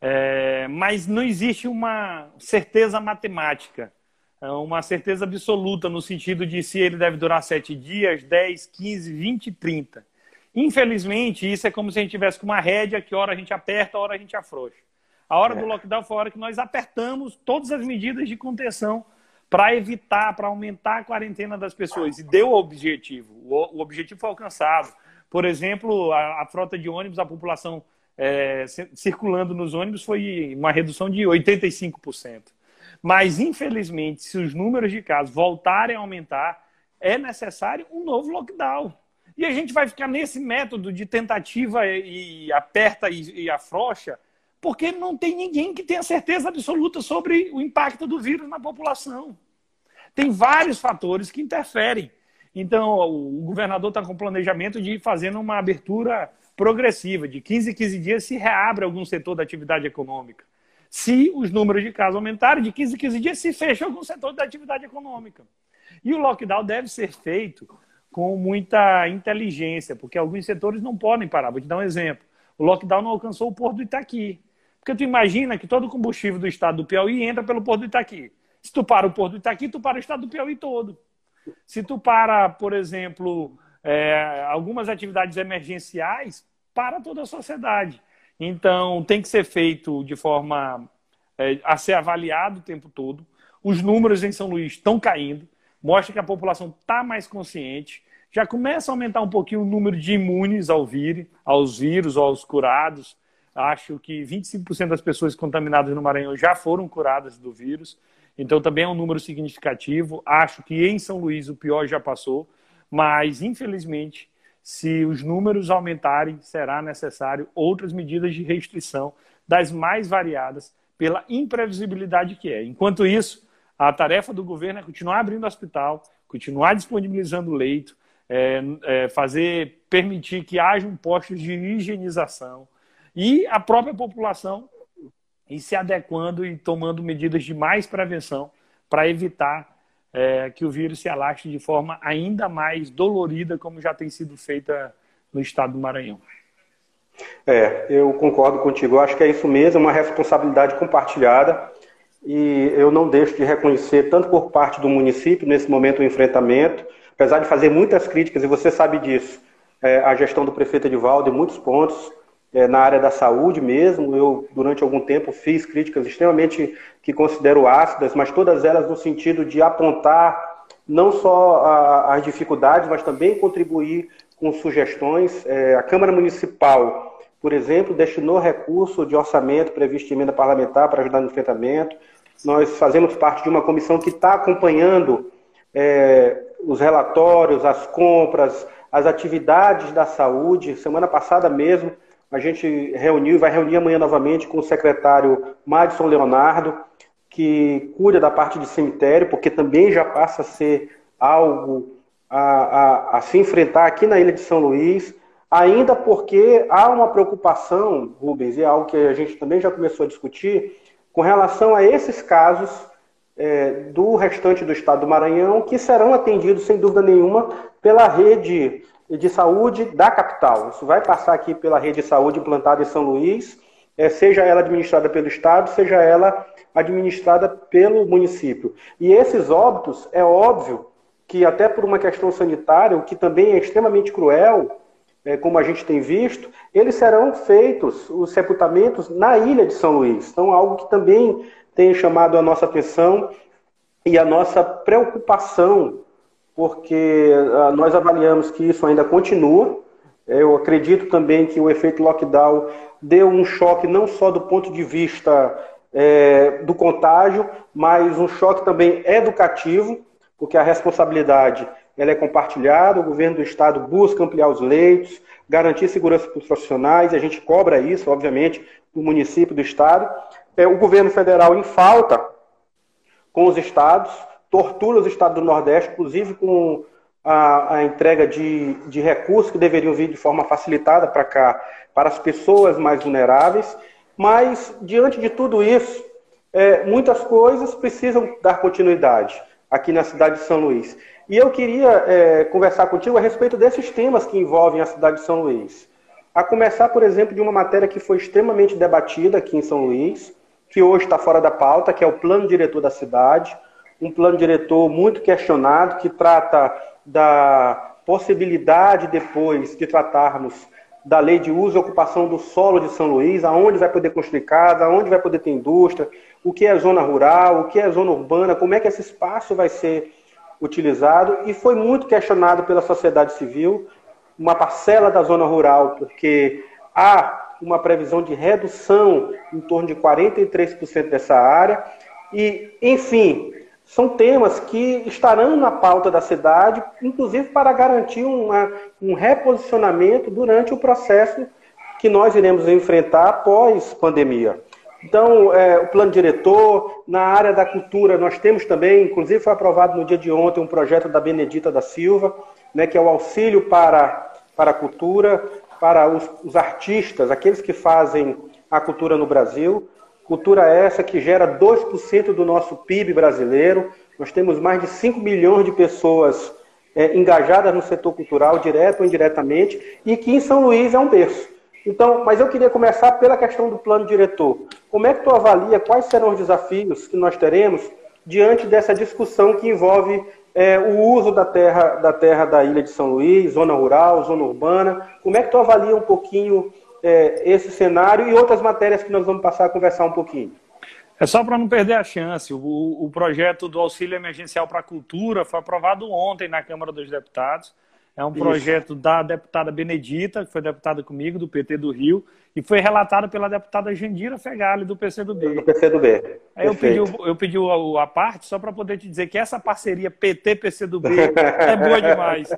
é, mas não existe uma certeza matemática, é uma certeza absoluta no sentido de se ele deve durar sete dias, 10, 15, 20, 30. Infelizmente, isso é como se a gente tivesse com uma rédea que hora a gente aperta, hora a gente afrouxa. A hora é. do lockdown foi a hora que nós apertamos todas as medidas de contenção para evitar, para aumentar a quarentena das pessoas. E deu o objetivo. O, objetivo foi alcançado. Por exemplo, a, a, frota de ônibus, a população é, circulando nos ônibus foi uma redução de 85%. Mas, infelizmente, se os números de casos voltarem a aumentar, é necessário um novo lockdown. E a gente vai ficar nesse método de tentativa e aperta e, afrouxa, porque não tem ninguém que tenha certeza absoluta sobre o impacto do vírus na população. Tem vários fatores que interferem. Então, o governador está com planejamento de ir fazendo uma abertura progressiva, de 15 em 15 dias se reabre algum setor da atividade econômica. Se os números de casos aumentarem, de 15 em 15 dias se fecha algum setor da atividade econômica. E o lockdown deve ser feito com muita inteligência, porque alguns setores não podem parar. Vou te dar um exemplo. O lockdown não alcançou o Porto do Itaqui. Porque tu imagina que todo o combustível do estado do Piauí entra pelo Porto do Itaqui. Se tu para o Porto do Itaqui, tu para o estado do Piauí todo. Se tu para, por exemplo, é, algumas atividades emergenciais, para toda a sociedade. Então, tem que ser feito de forma é, a ser avaliado o tempo todo. Os números em São Luís estão caindo mostra que a população está mais consciente, já começa a aumentar um pouquinho o número de imunes ao vírus, aos vírus aos curados. Acho que 25% das pessoas contaminadas no Maranhão já foram curadas do vírus, então também é um número significativo. Acho que em São Luís o pior já passou, mas infelizmente, se os números aumentarem, será necessário outras medidas de restrição das mais variadas pela imprevisibilidade que é. Enquanto isso, a tarefa do governo é continuar abrindo hospital, continuar disponibilizando leito, é, é, fazer, permitir que hajam postos de higienização e a própria população ir se adequando e tomando medidas de mais prevenção para evitar é, que o vírus se alastre de forma ainda mais dolorida, como já tem sido feita no estado do Maranhão. É, eu concordo contigo. Eu acho que é isso mesmo, é uma responsabilidade compartilhada e eu não deixo de reconhecer, tanto por parte do município, nesse momento do enfrentamento, apesar de fazer muitas críticas, e você sabe disso, é, a gestão do prefeito Edivaldo em muitos pontos, é, na área da saúde mesmo, eu durante algum tempo fiz críticas extremamente que considero ácidas, mas todas elas no sentido de apontar não só as dificuldades, mas também contribuir com sugestões. É, a Câmara Municipal, por exemplo, destinou recurso de orçamento previsto em emenda parlamentar para ajudar no enfrentamento. Nós fazemos parte de uma comissão que está acompanhando é, os relatórios, as compras, as atividades da saúde. Semana passada mesmo, a gente reuniu e vai reunir amanhã novamente com o secretário Madison Leonardo que cuida da parte de cemitério, porque também já passa a ser algo a, a, a se enfrentar aqui na ilha de São Luís, ainda porque há uma preocupação, Rubens, e é algo que a gente também já começou a discutir, com relação a esses casos é, do restante do estado do Maranhão, que serão atendidos, sem dúvida nenhuma, pela rede de saúde da capital. Isso vai passar aqui pela rede de saúde implantada em São Luís, é, seja ela administrada pelo Estado, seja ela administrada pelo município. E esses óbitos, é óbvio que, até por uma questão sanitária, o que também é extremamente cruel, é, como a gente tem visto, eles serão feitos, os sepultamentos, na ilha de São Luís. Então, algo que também tem chamado a nossa atenção e a nossa preocupação, porque uh, nós avaliamos que isso ainda continua. Eu acredito também que o efeito lockdown deu um choque não só do ponto de vista é, do contágio, mas um choque também educativo, porque a responsabilidade ela é compartilhada, o governo do estado busca ampliar os leitos, garantir segurança para os profissionais, e a gente cobra isso, obviamente, do município, do estado. É, o governo federal em falta com os estados, tortura os estados do Nordeste, inclusive com a, a entrega de, de recursos que deveriam vir de forma facilitada para cá, para as pessoas mais vulneráveis. Mas, diante de tudo isso, é, muitas coisas precisam dar continuidade aqui na cidade de São Luís. E eu queria é, conversar contigo a respeito desses temas que envolvem a cidade de São Luís. A começar, por exemplo, de uma matéria que foi extremamente debatida aqui em São Luís, que hoje está fora da pauta, que é o plano diretor da cidade. Um plano diretor muito questionado, que trata da possibilidade depois de tratarmos da lei de uso e ocupação do solo de São Luís, aonde vai poder construir casa, aonde vai poder ter indústria, o que é zona rural, o que é zona urbana, como é que esse espaço vai ser utilizado e foi muito questionado pela sociedade civil, uma parcela da zona rural, porque há uma previsão de redução em torno de 43% dessa área. E, enfim, são temas que estarão na pauta da cidade, inclusive para garantir uma, um reposicionamento durante o processo que nós iremos enfrentar após pandemia. Então, é, o plano diretor, na área da cultura, nós temos também, inclusive foi aprovado no dia de ontem, um projeto da Benedita da Silva, né, que é o auxílio para, para a cultura, para os, os artistas, aqueles que fazem a cultura no Brasil. Cultura essa que gera 2% do nosso PIB brasileiro. Nós temos mais de 5 milhões de pessoas é, engajadas no setor cultural, direto ou indiretamente, e que em São Luís é um berço. Então, mas eu queria começar pela questão do plano diretor. Como é que tu avalia quais serão os desafios que nós teremos diante dessa discussão que envolve é, o uso da terra, da terra da ilha de São Luís, zona rural, zona urbana? Como é que tu avalia um pouquinho é, esse cenário e outras matérias que nós vamos passar a conversar um pouquinho? É só para não perder a chance. O, o projeto do auxílio emergencial para a cultura foi aprovado ontem na Câmara dos Deputados. É um projeto Isso. da deputada Benedita, que foi deputada comigo, do PT do Rio, e foi relatado pela deputada Jandira Fegali, do PCdoB. Do PCdoB. Aí eu pedi, eu pedi a, a parte só para poder te dizer que essa parceria PT-PCdoB é boa *laughs* demais.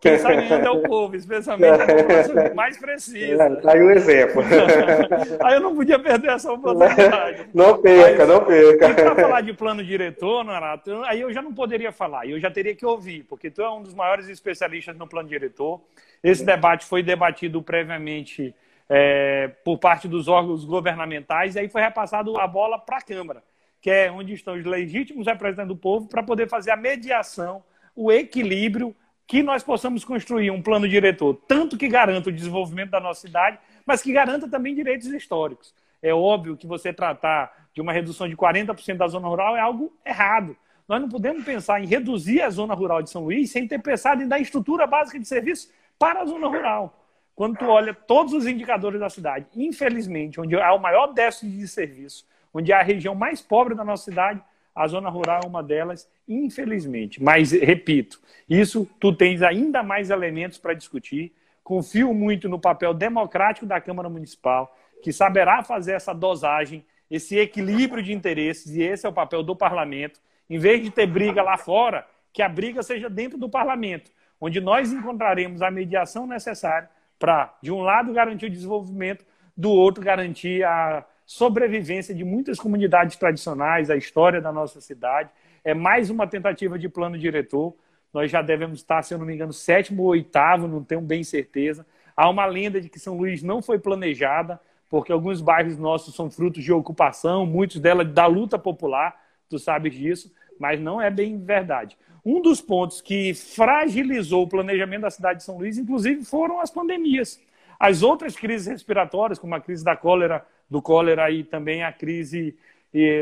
Quem sai ganhando é o povo, especialmente a população mais precisa. *laughs* Aí um exemplo. *laughs* aí eu não podia perder essa oportunidade. Não perca, Mas, não perca. E para falar de plano diretor, Norato, aí eu já não poderia falar, eu já teria que ouvir, porque tu é um dos maiores especialistas no plano diretor. Esse debate foi debatido previamente é, por parte dos órgãos governamentais, e aí foi repassado a bola para a Câmara, que é onde estão os legítimos representantes do povo, para poder fazer a mediação, o equilíbrio que nós possamos construir um plano diretor, tanto que garanta o desenvolvimento da nossa cidade, mas que garanta também direitos históricos. É óbvio que você tratar de uma redução de 40% da zona rural é algo errado. Nós não podemos pensar em reduzir a zona rural de São Luís sem ter pensado em dar estrutura básica de serviço para a zona rural. Quando tu olha todos os indicadores da cidade, infelizmente, onde há o maior déficit de serviço, onde há a região mais pobre da nossa cidade, a zona rural é uma delas, infelizmente. Mas, repito, isso tu tens ainda mais elementos para discutir. Confio muito no papel democrático da Câmara Municipal, que saberá fazer essa dosagem, esse equilíbrio de interesses, e esse é o papel do parlamento. Em vez de ter briga lá fora, que a briga seja dentro do parlamento, onde nós encontraremos a mediação necessária para, de um lado, garantir o desenvolvimento, do outro, garantir a sobrevivência de muitas comunidades tradicionais, a história da nossa cidade. É mais uma tentativa de plano diretor. Nós já devemos estar, se eu não me engano, sétimo ou oitavo, não tenho bem certeza. Há uma lenda de que São Luís não foi planejada, porque alguns bairros nossos são frutos de ocupação, muitos delas da luta popular, tu sabes disso, mas não é bem verdade. Um dos pontos que fragilizou o planejamento da cidade de São Luís, inclusive, foram as pandemias. As outras crises respiratórias, como a crise da cólera, do cólera e também a crise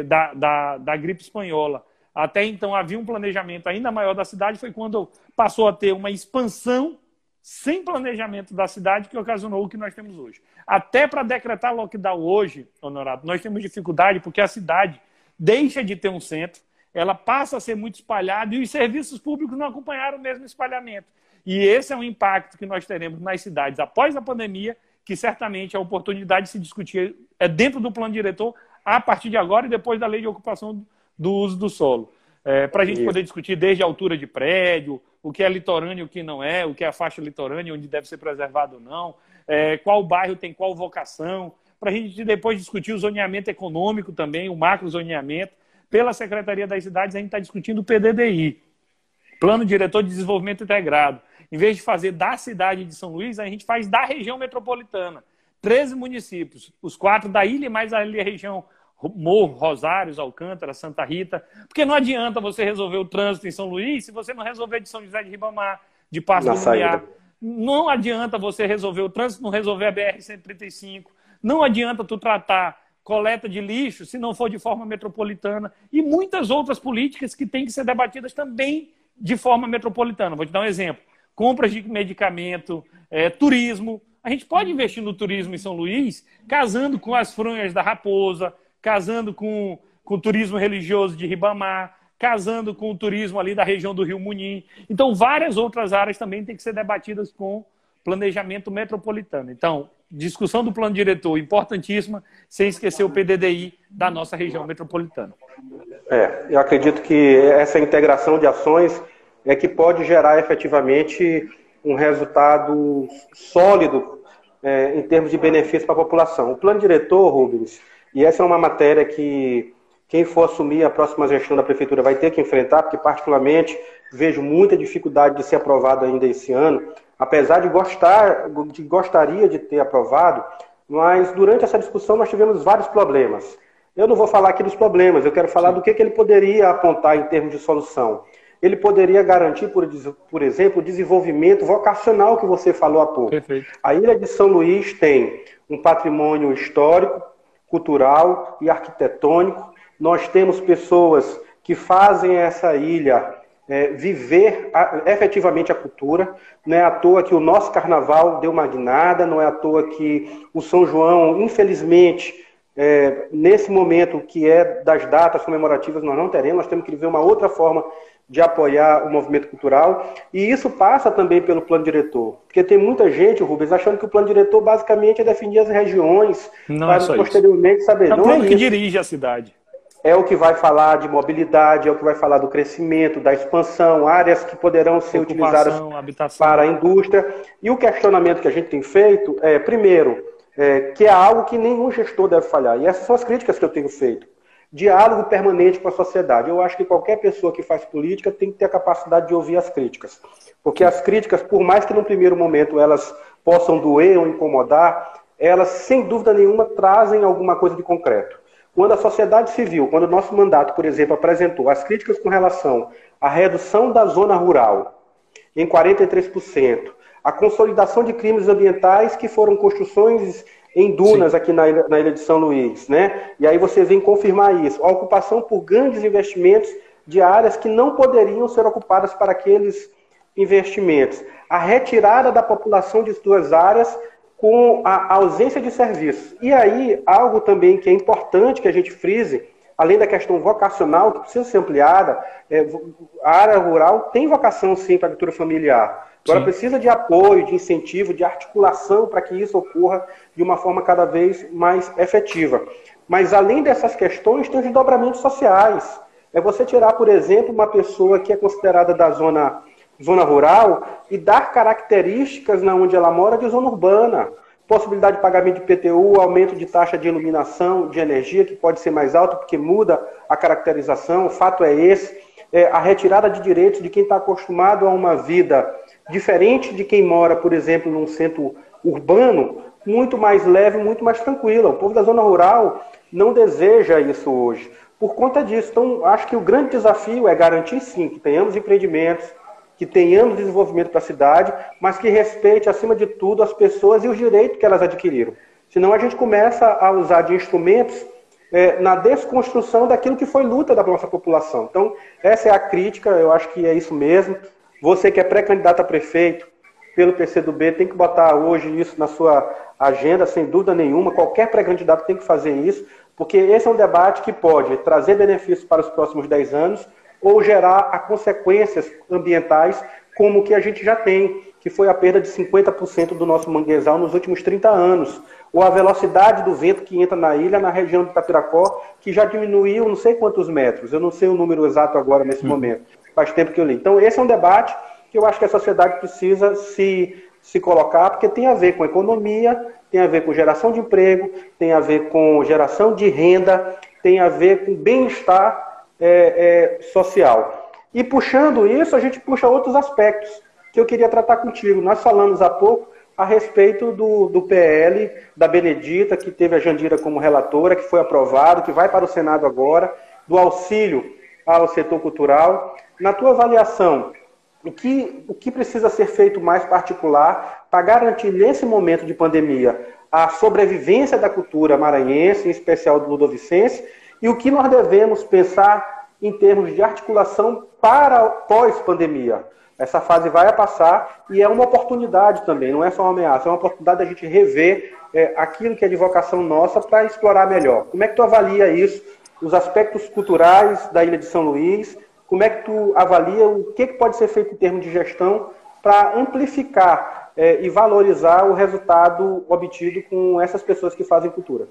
da, da, da gripe espanhola. Até então havia um planejamento ainda maior da cidade, foi quando passou a ter uma expansão sem planejamento da cidade que ocasionou o que nós temos hoje. Até para decretar lockdown hoje, honorado, nós temos dificuldade porque a cidade deixa de ter um centro, ela passa a ser muito espalhada e os serviços públicos não acompanharam o mesmo espalhamento. E esse é um impacto que nós teremos nas cidades após a pandemia, que certamente a oportunidade de se discutir é dentro do plano diretor a partir de agora e depois da lei de ocupação do uso do solo. É, para a gente poder discutir desde a altura de prédio, o que é litorâneo e o que não é, o que é a faixa litorânea, onde deve ser preservado ou não, é, qual bairro tem qual vocação, para a gente depois discutir o zoneamento econômico também, o macro zoneamento. Pela Secretaria das Cidades, a gente está discutindo o PDDI, Plano Diretor de Desenvolvimento Integrado. Em vez de fazer da cidade de São Luís, a gente faz da região metropolitana. 13 municípios, os quatro da ilha, mais a região Morro, Rosários, Alcântara, Santa Rita. Porque não adianta você resolver o trânsito em São Luís se você não resolver de São José de Ribamar, de Passo do Lumiar. Não adianta você resolver o trânsito, não resolver a BR-135. Não adianta tu tratar coleta de lixo se não for de forma metropolitana. E muitas outras políticas que têm que ser debatidas também de forma metropolitana. Vou te dar um exemplo compras de medicamento, é, turismo. A gente pode investir no turismo em São Luís, casando com as fronhas da Raposa, casando com, com o turismo religioso de Ribamar, casando com o turismo ali da região do Rio Munim. Então, várias outras áreas também têm que ser debatidas com planejamento metropolitano. Então, discussão do plano diretor importantíssima, sem esquecer o PDDI da nossa região metropolitana. É, eu acredito que essa integração de ações é que pode gerar efetivamente um resultado sólido é, em termos de benefício para a população. O plano diretor, Rubens, e essa é uma matéria que quem for assumir a próxima gestão da prefeitura vai ter que enfrentar, porque particularmente vejo muita dificuldade de ser aprovado ainda esse ano, apesar de gostar, de gostaria de ter aprovado, mas durante essa discussão nós tivemos vários problemas. Eu não vou falar aqui dos problemas, eu quero falar do que, que ele poderia apontar em termos de solução ele poderia garantir, por, por exemplo, o desenvolvimento vocacional que você falou há pouco. Perfeito. A Ilha de São Luís tem um patrimônio histórico, cultural e arquitetônico. Nós temos pessoas que fazem essa ilha é, viver a, efetivamente a cultura. Não é à toa que o nosso carnaval deu uma guinada, não é à toa que o São João, infelizmente, é, nesse momento que é das datas comemorativas, nós não teremos, nós temos que ver uma outra forma de apoiar o movimento cultural. E isso passa também pelo plano diretor. Porque tem muita gente, Rubens, achando que o plano diretor basicamente é definir as regiões, não para é posteriormente saber. É o plano que dirige a cidade. É o que vai falar de mobilidade, é o que vai falar do crescimento, da expansão, áreas que poderão ser utilizadas habitação. para a indústria. E o questionamento que a gente tem feito é, primeiro, é, que é algo que nenhum gestor deve falhar. E essas são as críticas que eu tenho feito diálogo permanente com a sociedade. Eu acho que qualquer pessoa que faz política tem que ter a capacidade de ouvir as críticas. Porque as críticas, por mais que no primeiro momento elas possam doer ou incomodar, elas, sem dúvida nenhuma, trazem alguma coisa de concreto. Quando a sociedade civil, quando o nosso mandato, por exemplo, apresentou as críticas com relação à redução da zona rural em 43%, a consolidação de crimes ambientais que foram construções em dunas Sim. aqui na ilha, na ilha de São Luís, né? E aí você vem confirmar isso. A ocupação por grandes investimentos de áreas que não poderiam ser ocupadas para aqueles investimentos. A retirada da população de suas áreas com a ausência de serviços. E aí, algo também que é importante que a gente frise, além da questão vocacional, que precisa ser ampliada, é, a área rural tem vocação sim para a agricultura familiar. Agora Sim. precisa de apoio, de incentivo, de articulação para que isso ocorra de uma forma cada vez mais efetiva. Mas além dessas questões, tem os desdobramentos sociais. É você tirar, por exemplo, uma pessoa que é considerada da zona, zona rural e dar características na onde ela mora de zona urbana. Possibilidade de pagamento de PTU, aumento de taxa de iluminação, de energia, que pode ser mais alto, porque muda a caracterização, o fato é esse, é, a retirada de direitos de quem está acostumado a uma vida diferente de quem mora, por exemplo, num centro urbano, muito mais leve, muito mais tranquila. O povo da zona rural não deseja isso hoje. Por conta disso, então, acho que o grande desafio é garantir, sim, que tenhamos empreendimentos, que tenhamos desenvolvimento para a cidade, mas que respeite, acima de tudo, as pessoas e os direitos que elas adquiriram. Senão a gente começa a usar de instrumentos é, na desconstrução daquilo que foi luta da nossa população. Então, essa é a crítica, eu acho que é isso mesmo. Você que é pré-candidato a prefeito pelo PCdoB tem que botar hoje isso na sua agenda, sem dúvida nenhuma. Qualquer pré-candidato tem que fazer isso, porque esse é um debate que pode trazer benefícios para os próximos 10 anos, ou gerar consequências ambientais como o que a gente já tem, que foi a perda de 50% do nosso manguezal nos últimos 30 anos, ou a velocidade do vento que entra na ilha, na região do Tapiracó, que já diminuiu não sei quantos metros, eu não sei o número exato agora nesse hum. momento, faz tempo que eu li. Então, esse é um debate que eu acho que a sociedade precisa se, se colocar, porque tem a ver com economia, tem a ver com geração de emprego, tem a ver com geração de renda, tem a ver com bem-estar é, é, social. E puxando isso, a gente puxa outros aspectos que eu queria tratar contigo. Nós falamos há pouco a respeito do, do PL da Benedita, que teve a Jandira como relatora, que foi aprovado, que vai para o Senado agora, do auxílio ao setor cultural. Na tua avaliação, o que, o que precisa ser feito mais particular para garantir, nesse momento de pandemia, a sobrevivência da cultura maranhense, em especial do Ludovicense, e o que nós devemos pensar em termos de articulação para pós-pandemia. Essa fase vai passar e é uma oportunidade também, não é só uma ameaça, é uma oportunidade da gente rever é, aquilo que é de vocação nossa para explorar melhor. Como é que tu avalia isso, os aspectos culturais da Ilha de São Luís? Como é que tu avalia o que, que pode ser feito em termos de gestão para amplificar é, e valorizar o resultado obtido com essas pessoas que fazem cultura?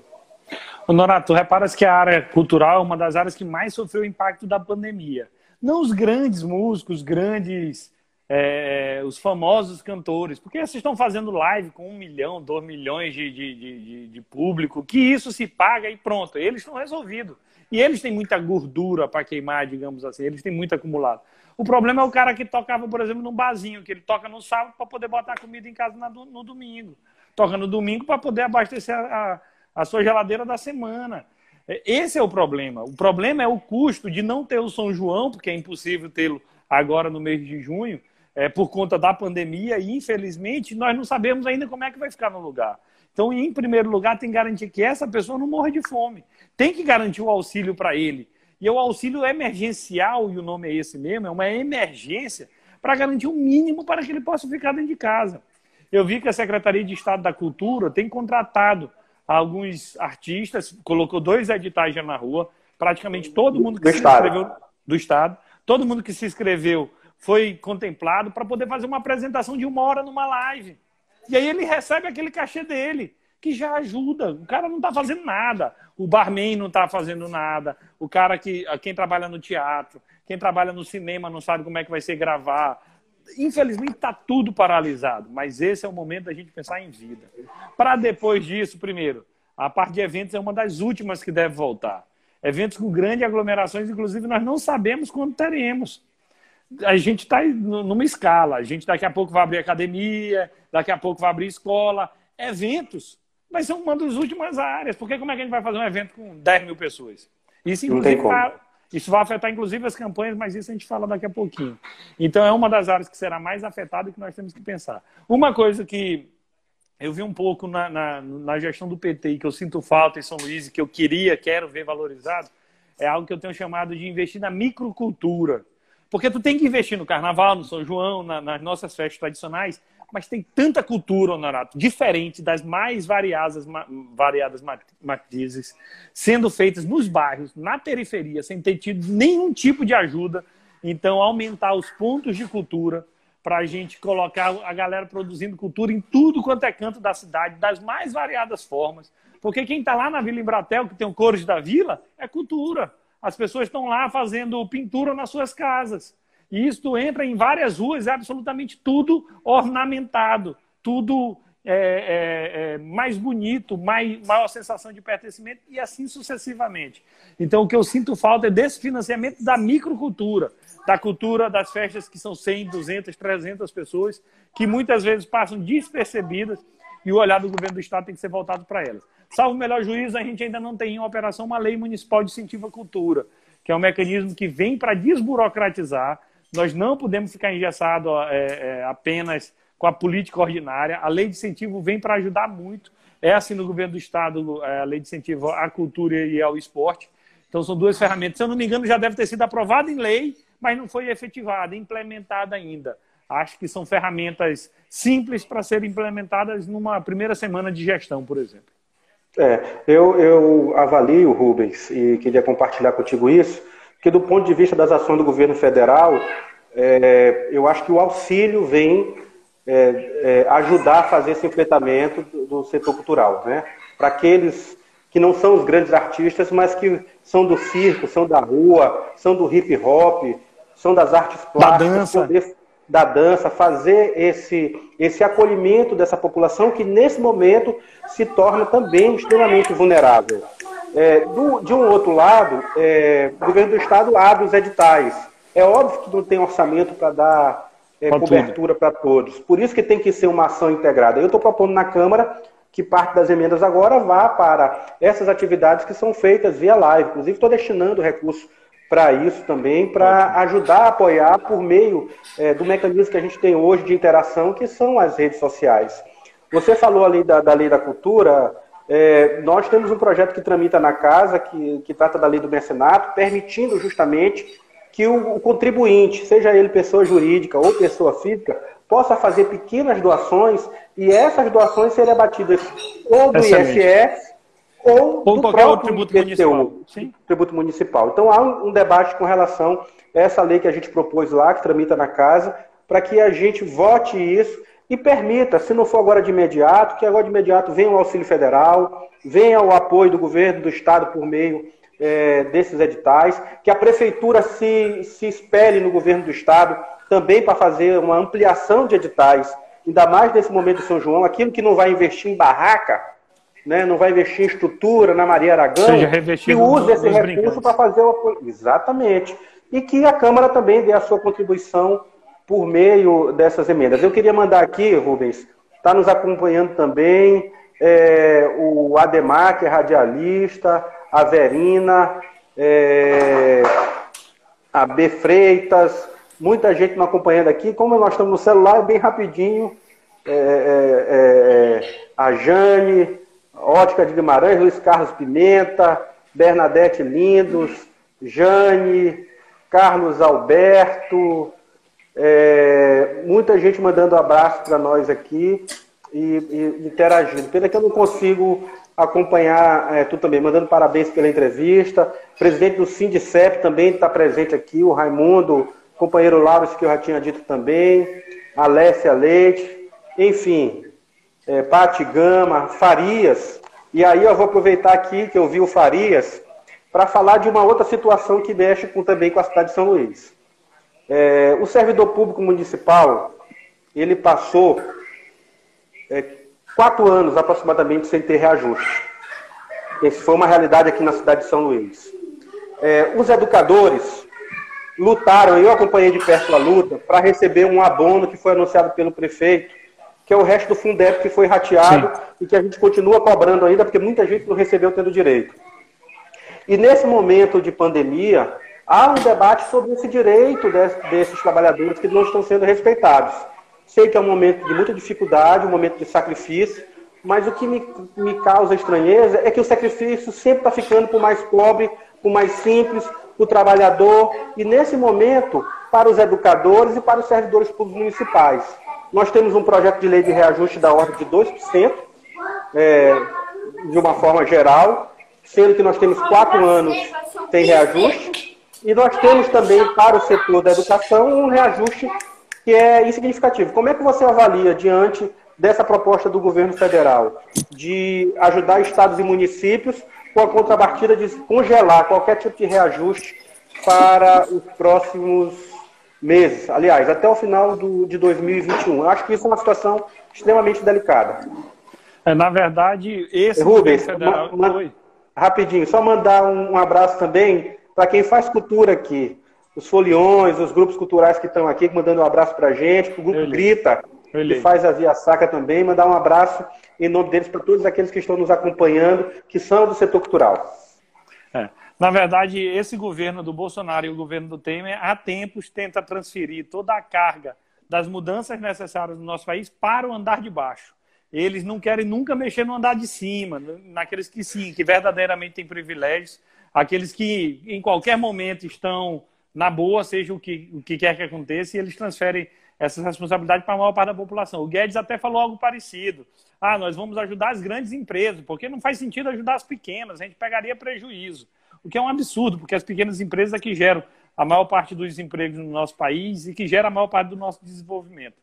Nonato, tu reparas que a área cultural é uma das áreas que mais sofreu o impacto da pandemia. Não os grandes músicos, grandes, é, os famosos cantores, porque vocês estão fazendo live com um milhão, dois milhões de, de, de, de público, que isso se paga e pronto, eles estão resolvidos. E eles têm muita gordura para queimar, digamos assim, eles têm muito acumulado. O problema é o cara que tocava, por exemplo, num barzinho, que ele toca no sábado para poder botar comida em casa no domingo. Toca no domingo para poder abastecer a, a a sua geladeira da semana. É, esse é o problema. O problema é o custo de não ter o São João, porque é impossível tê-lo agora no mês de junho, é, por conta da pandemia, e infelizmente nós não sabemos ainda como é que vai ficar no lugar. Então, em primeiro lugar, tem que garantir que essa pessoa não morra de fome. Tem que garantir o auxílio para ele. E o auxílio emergencial, e o nome é esse mesmo, é uma emergência para garantir o mínimo para que ele possa ficar dentro de casa. Eu vi que a Secretaria de Estado da Cultura tem contratado alguns artistas, colocou dois editais já na rua, praticamente todo mundo que do se estado. inscreveu do Estado, todo mundo que se inscreveu foi contemplado para poder fazer uma apresentação de uma hora numa live. E aí ele recebe aquele cachê dele, que já ajuda. O cara não está fazendo nada. O barman não está fazendo nada. O cara que quem trabalha no teatro, quem trabalha no cinema não sabe como é que vai ser gravar infelizmente está tudo paralisado, mas esse é o momento da gente pensar em vida. Para depois disso, primeiro, a parte de eventos é uma das últimas que deve voltar. Eventos com grandes aglomerações, inclusive, nós não sabemos quando teremos. A gente está numa escala. A gente daqui a pouco vai abrir academia, daqui a pouco vai abrir escola. Eventos vai ser uma das últimas áreas. Porque como é que a gente vai fazer um evento com 10 mil pessoas? Isso, inclusive, isso vai afetar, inclusive, as campanhas, mas isso a gente fala daqui a pouquinho. Então, é uma das áreas que será mais afetada e que nós temos que pensar. Uma coisa que eu vi um pouco na, na, na gestão do PT e que eu sinto falta em São Luís e que eu queria, quero ver valorizado, é algo que eu tenho chamado de investir na microcultura. Porque tu tem que investir no carnaval, no São João, na, nas nossas festas tradicionais, mas tem tanta cultura, Honorato, diferente das mais variadas, variadas matrizes, sendo feitas nos bairros, na periferia, sem ter tido nenhum tipo de ajuda. Então, aumentar os pontos de cultura para a gente colocar a galera produzindo cultura em tudo quanto é canto da cidade, das mais variadas formas. Porque quem está lá na Vila Embratel, que tem o Cores da Vila, é cultura. As pessoas estão lá fazendo pintura nas suas casas. E isto entra em várias ruas, é absolutamente tudo ornamentado, tudo é, é, é, mais bonito, mais, maior sensação de pertencimento e assim sucessivamente. Então, o que eu sinto falta é desse financiamento da microcultura, da cultura das festas que são 100, 200, 300 pessoas, que muitas vezes passam despercebidas e o olhar do governo do Estado tem que ser voltado para elas. Salvo o melhor juízo, a gente ainda não tem em operação uma lei municipal de incentivo à cultura, que é um mecanismo que vem para desburocratizar. Nós não podemos ficar engessados é, é, apenas com a política ordinária. A lei de incentivo vem para ajudar muito. É assim no governo do Estado, é, a lei de incentivo à cultura e ao esporte. Então, são duas ferramentas. Se eu não me engano, já deve ter sido aprovada em lei, mas não foi efetivada, implementada ainda. Acho que são ferramentas simples para serem implementadas numa primeira semana de gestão, por exemplo. É, eu, eu avalio, Rubens, e queria compartilhar contigo isso, que do ponto de vista das ações do governo federal, é, eu acho que o auxílio vem é, é, ajudar a fazer esse enfrentamento do, do setor cultural, né? Para aqueles que não são os grandes artistas, mas que são do circo, são da rua, são do hip hop, são das artes plásticas, da dança, poder, da dança fazer esse, esse acolhimento dessa população que nesse momento se torna também extremamente vulnerável. É, do, de um outro lado, é, o governo do estado abre os editais. É óbvio que não tem orçamento para dar é, cobertura para todos. Por isso que tem que ser uma ação integrada. Eu estou propondo na Câmara que parte das emendas agora vá para essas atividades que são feitas via live. Inclusive, estou destinando recurso para isso também, para ajudar a apoiar por meio é, do mecanismo que a gente tem hoje de interação, que são as redes sociais. Você falou ali da, da lei da cultura. É, nós temos um projeto que tramita na casa, que, que trata da lei do mecenato, permitindo justamente que o, o contribuinte, seja ele pessoa jurídica ou pessoa física, possa fazer pequenas doações e essas doações serem abatidas ou do Excelente. ISS ou, ou do próprio tributo municipal. tributo municipal. Então há um, um, debate com relação a essa lei que a gente propôs lá, que tramita na casa, para que a gente vote isso e permita, se não for agora de imediato, que agora de imediato venha o auxílio federal, venha o apoio do governo do estado por meio é, desses editais, que a prefeitura se, se espelhe no governo do estado também para fazer uma ampliação de editais, ainda mais nesse momento de São João, aquilo que não vai investir em barraca, né, não vai investir em estrutura na Maria Aragão, que use esse recurso para fazer o apoio. Exatamente. E que a Câmara também dê a sua contribuição por meio dessas emendas. Eu queria mandar aqui, Rubens, está nos acompanhando também é, o Ademar, que é radialista, a Verina, é, a B Freitas, muita gente me acompanhando aqui. Como nós estamos no celular, é bem rapidinho. É, é, é, a Jane, Ótica de Guimarães, Luiz Carlos Pimenta, Bernadette Lindos, Jane, Carlos Alberto, é, muita gente mandando abraço para nós aqui e, e, interagindo. Pena que eu não consigo acompanhar é, tu também, mandando parabéns pela entrevista. O presidente do Sindicep também está presente aqui, o Raimundo, companheiro Lauro, que eu já tinha dito também, Alessia Leite, enfim, é, Pati Gama, Farias. E aí eu vou aproveitar aqui que eu vi o Farias para falar de uma outra situação que mexe com, também com a cidade de São Luís. É, o servidor público municipal, ele passou é, quatro anos aproximadamente sem ter reajuste. Essa foi uma realidade aqui na cidade de São Luís. É, os educadores lutaram, eu acompanhei de perto a luta, para receber um abono que foi anunciado pelo prefeito, que é o resto do Fundeb que foi rateado Sim. e que a gente continua cobrando ainda, porque muita gente não recebeu tendo direito. E nesse momento de pandemia, há um debate sobre esse direito desses trabalhadores que não estão sendo respeitados. Sei que é um momento de muita dificuldade, um momento de sacrifício, mas o que me, me causa estranheza é que o sacrifício sempre está ficando para o mais pobre, para o mais simples, para o trabalhador, e nesse momento, para os educadores e para os servidores públicos municipais. Nós temos um projeto de lei de reajuste da ordem de 2%, é, de uma forma geral, sendo que nós temos quatro anos sem reajuste, e nós temos também para o setor da educação um reajuste que é insignificativo. Como é que você avalia diante dessa proposta do governo federal de ajudar estados e municípios com a contrapartida de congelar qualquer tipo de reajuste para os próximos meses, aliás, até o final do, de 2021. Eu acho que isso é uma situação extremamente delicada. É, na verdade, esse Rubens, federal... rapidinho, só mandar um, um abraço também para quem faz cultura aqui. Os foliões, os grupos culturais que estão aqui, mandando um abraço para a gente, o grupo Grita, que faz a Via Saca também, mandar um abraço em nome deles para todos aqueles que estão nos acompanhando, que são do setor cultural. É. Na verdade, esse governo do Bolsonaro e o governo do Temer, há tempos, tenta transferir toda a carga das mudanças necessárias no nosso país para o andar de baixo. Eles não querem nunca mexer no andar de cima, naqueles que sim, que verdadeiramente têm privilégios, aqueles que em qualquer momento estão na boa, seja o que, o que quer que aconteça, e eles transferem essa responsabilidade para a maior parte da população. O Guedes até falou algo parecido. Ah, nós vamos ajudar as grandes empresas, porque não faz sentido ajudar as pequenas, a gente pegaria prejuízo o que é um absurdo, porque as pequenas empresas é que geram a maior parte dos empregos no nosso país e que gera a maior parte do nosso desenvolvimento.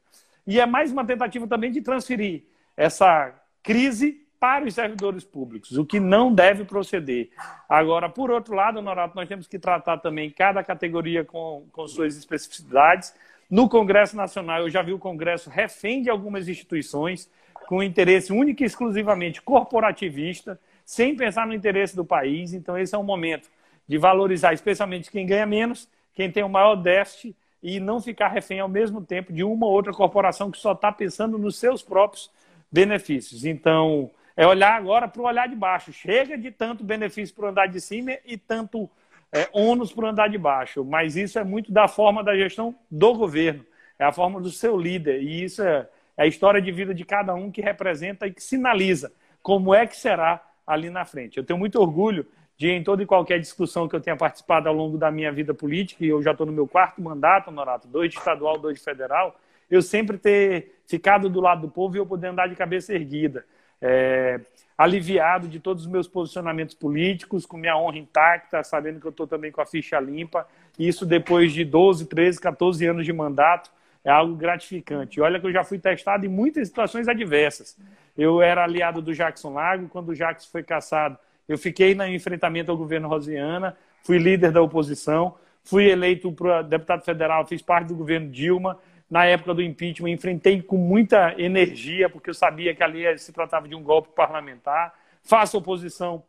E é mais uma tentativa também de transferir essa crise para os servidores públicos, o que não deve proceder. Agora, por outro lado, Honorato, nós temos que tratar também cada categoria com, com suas especificidades. No Congresso Nacional, eu já vi o Congresso refém de algumas instituições com interesse único e exclusivamente corporativista, sem pensar no interesse do país. Então, esse é um momento de valorizar, especialmente quem ganha menos, quem tem o maior déficit, e não ficar refém ao mesmo tempo de uma ou outra corporação que só está pensando nos seus próprios benefícios. Então, é olhar agora para o olhar de baixo. Chega de tanto benefício para o andar de cima e tanto é, ônus para o andar de baixo. Mas isso é muito da forma da gestão do governo, é a forma do seu líder. E isso é, é a história de vida de cada um que representa e que sinaliza como é que será ali na frente. Eu tenho muito orgulho de, em toda e qualquer discussão que eu tenha participado ao longo da minha vida política, e eu já estou no meu quarto mandato, Norato, dois de estadual, dois de federal, eu sempre ter ficado do lado do povo e eu poder andar de cabeça erguida. É, aliviado de todos os meus posicionamentos políticos, com minha honra intacta, sabendo que eu estou também com a ficha limpa. Isso depois de 12, 13, 14 anos de mandato é algo gratificante. Olha que eu já fui testado em muitas situações adversas. Eu era aliado do Jackson Lago, quando o Jackson foi caçado, eu fiquei no enfrentamento ao governo Rosiana, fui líder da oposição, fui eleito para deputado federal, fiz parte do governo Dilma. Na época do impeachment, enfrentei com muita energia, porque eu sabia que ali se tratava de um golpe parlamentar. Faço oposição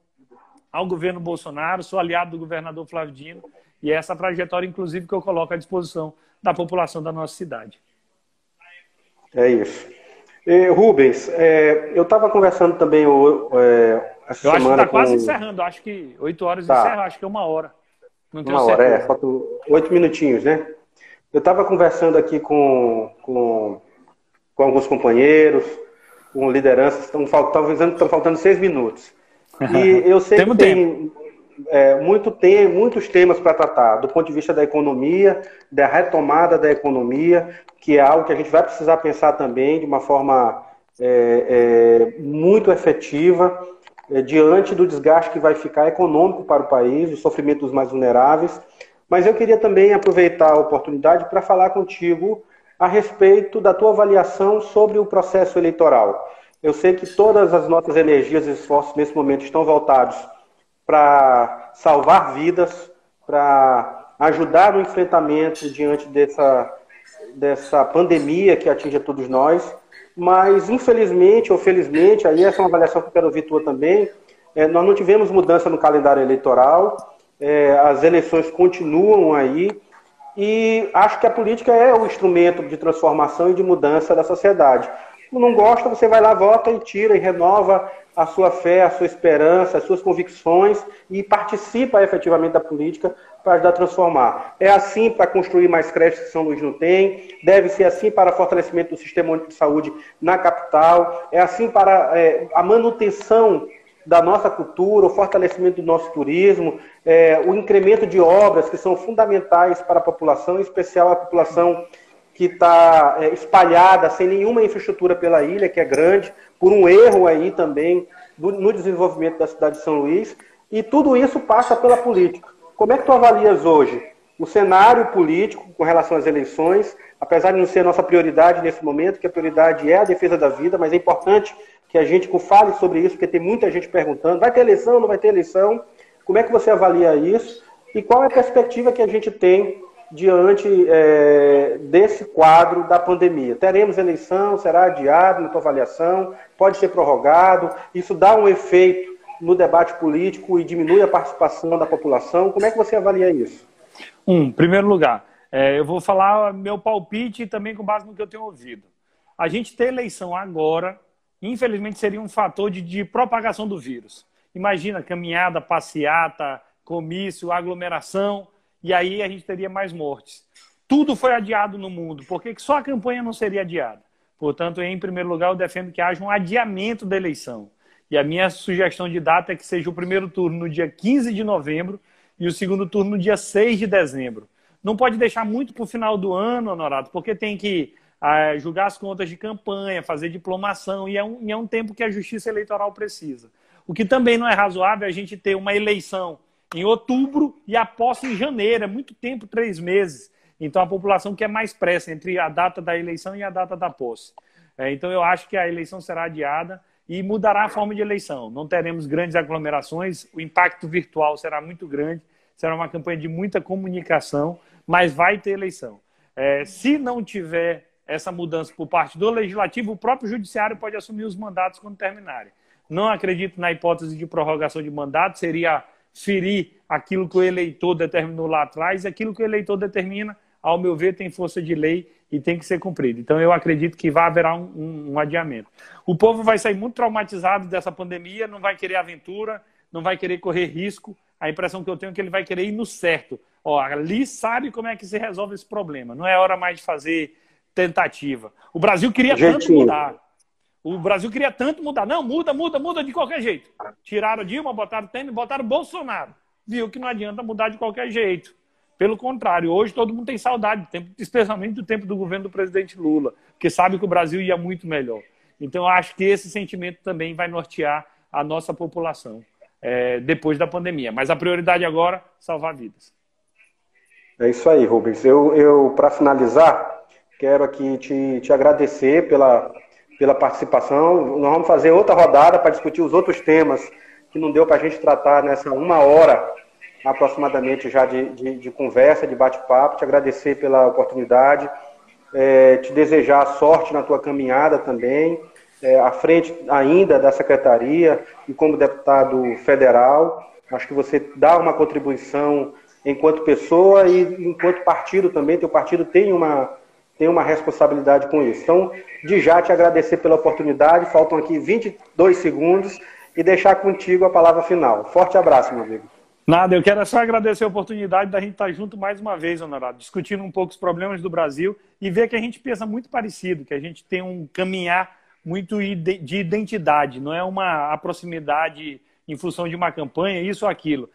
ao governo Bolsonaro, sou aliado do governador Flávio Dino, e é essa trajetória, inclusive, que eu coloco à disposição da população da nossa cidade. É isso. E, Rubens, é, eu estava conversando também é, essa eu semana. acho que está com... quase encerrando, acho que oito horas tá. encerra, acho que é uma hora. Não uma certeza. hora, é, falta oito minutinhos, né? Eu estava conversando aqui com, com, com, alguns companheiros, com lideranças, estão faltando, estão faltando seis minutos. E *laughs* eu sei que tem, é, muito tem, muitos temas para tratar, do ponto de vista da economia, da retomada da economia, que é algo que a gente vai precisar pensar também de uma forma é, é, muito efetiva, é, diante do desgaste que vai ficar econômico para o país, o sofrimento dos mais vulneráveis. Mas eu queria também aproveitar a oportunidade para falar contigo a respeito da tua avaliação sobre o processo eleitoral. Eu sei que todas as nossas energias e esforços nesse momento estão voltados para salvar vidas, para ajudar no enfrentamento diante dessa, dessa pandemia que atinge a todos nós. Mas, infelizmente ou felizmente, aí essa é uma avaliação que eu quero ouvir tua também, é, nós não tivemos mudança no calendário eleitoral, é, as eleições continuam aí, e acho que a política é o instrumento de transformação e de mudança da sociedade. Não gosta, você vai lá, vota e tira e renova a sua fé, a sua esperança, as suas convicções e participa efetivamente da política para ajudar a transformar. É assim para construir mais creches que São Luís não tem, deve ser assim para fortalecimento do sistema único de saúde na capital, é assim para é, a manutenção da nossa cultura, o fortalecimento do nosso turismo, é, o incremento de obras que são fundamentais para a população, em especial a população que está é, espalhada, sem nenhuma infraestrutura pela ilha, que é grande, por um erro aí também do, no desenvolvimento da cidade de São Luís. E tudo isso passa pela política. Como é que tu avalias hoje o cenário político com relação às eleições, apesar de não ser a nossa prioridade nesse momento, que a prioridade é a defesa da vida, mas é importante que a gente fale sobre isso, porque tem muita gente perguntando, vai ter eleição, não vai ter eleição? Como é que você avalia isso? E qual é a perspectiva que a gente tem diante é, desse quadro da pandemia? Teremos eleição? Será adiado na tua avaliação? Pode ser prorrogado? Isso dá um efeito no debate político e diminui a participação da população? Como é que você avalia isso? Um, primeiro lugar, é, eu vou falar meu palpite também com base no que eu tenho ouvido. A gente ter eleição agora, infelizmente, seria um fator de, de propagação do vírus. Imagina caminhada, passeata, comício, aglomeração, e aí a gente teria mais mortes. Tudo foi adiado no mundo, por que só a campanha não seria adiada? Portanto, em primeiro lugar, eu defendo que haja um adiamento da eleição. E a minha sugestão de data é que seja o primeiro turno no dia 15 de novembro e o segundo turno no dia 6 de dezembro. Não pode deixar muito para o final do ano, Honorato, porque tem que ah, julgar as contas de campanha, fazer diplomação, e é, um, e é um tempo que a justiça eleitoral precisa. O que também não é razoável é a gente ter uma eleição em outubro e a posse em janeiro. É muito tempo, três meses. Então a população quer mais pressa entre a data da eleição e a data da posse. É, então eu acho que a eleição será adiada e mudará a forma de eleição. Não teremos grandes aglomerações, o impacto virtual será muito grande, será uma campanha de muita comunicação, mas vai ter eleição. É, se não tiver essa mudança por parte do legislativo, o próprio judiciário pode assumir os mandatos quando terminarem. Não acredito na hipótese de prorrogação de mandato, seria ferir aquilo que o eleitor determinou lá atrás, aquilo que o eleitor determina, ao meu ver, tem força de lei e tem que ser cumprido. Então, eu acredito que vai haver um, um, um adiamento. O povo vai sair muito traumatizado dessa pandemia, não vai querer aventura, não vai querer correr risco. A impressão que eu tenho é que ele vai querer ir no certo. Ó, ali sabe como é que se resolve esse problema. Não é hora mais de fazer tentativa. O Brasil queria Jeitinho. tanto mudar. O Brasil queria tanto mudar. Não, muda, muda, muda de qualquer jeito. Tiraram Dilma, botaram Temer, botaram Bolsonaro. Viu que não adianta mudar de qualquer jeito. Pelo contrário, hoje todo mundo tem saudade, especialmente do tempo do governo do presidente Lula, porque sabe que o Brasil ia muito melhor. Então, eu acho que esse sentimento também vai nortear a nossa população é, depois da pandemia. Mas a prioridade agora salvar vidas. É isso aí, Rubens. Eu, eu para finalizar, quero aqui te, te agradecer pela pela participação. Nós vamos fazer outra rodada para discutir os outros temas que não deu para a gente tratar nessa uma hora aproximadamente já de, de, de conversa, de bate-papo. Te agradecer pela oportunidade, é, te desejar sorte na tua caminhada também, é, à frente ainda da secretaria e como deputado federal. Acho que você dá uma contribuição enquanto pessoa e enquanto partido também. Teu partido tem uma tem uma responsabilidade com isso. Então, de já te agradecer pela oportunidade, faltam aqui 22 segundos e deixar contigo a palavra final. Forte abraço, meu amigo. Nada, eu quero só agradecer a oportunidade da gente estar junto mais uma vez, Honorado, discutindo um pouco os problemas do Brasil e ver que a gente pensa muito parecido, que a gente tem um caminhar muito de identidade, não é uma proximidade em função de uma campanha, isso ou aquilo.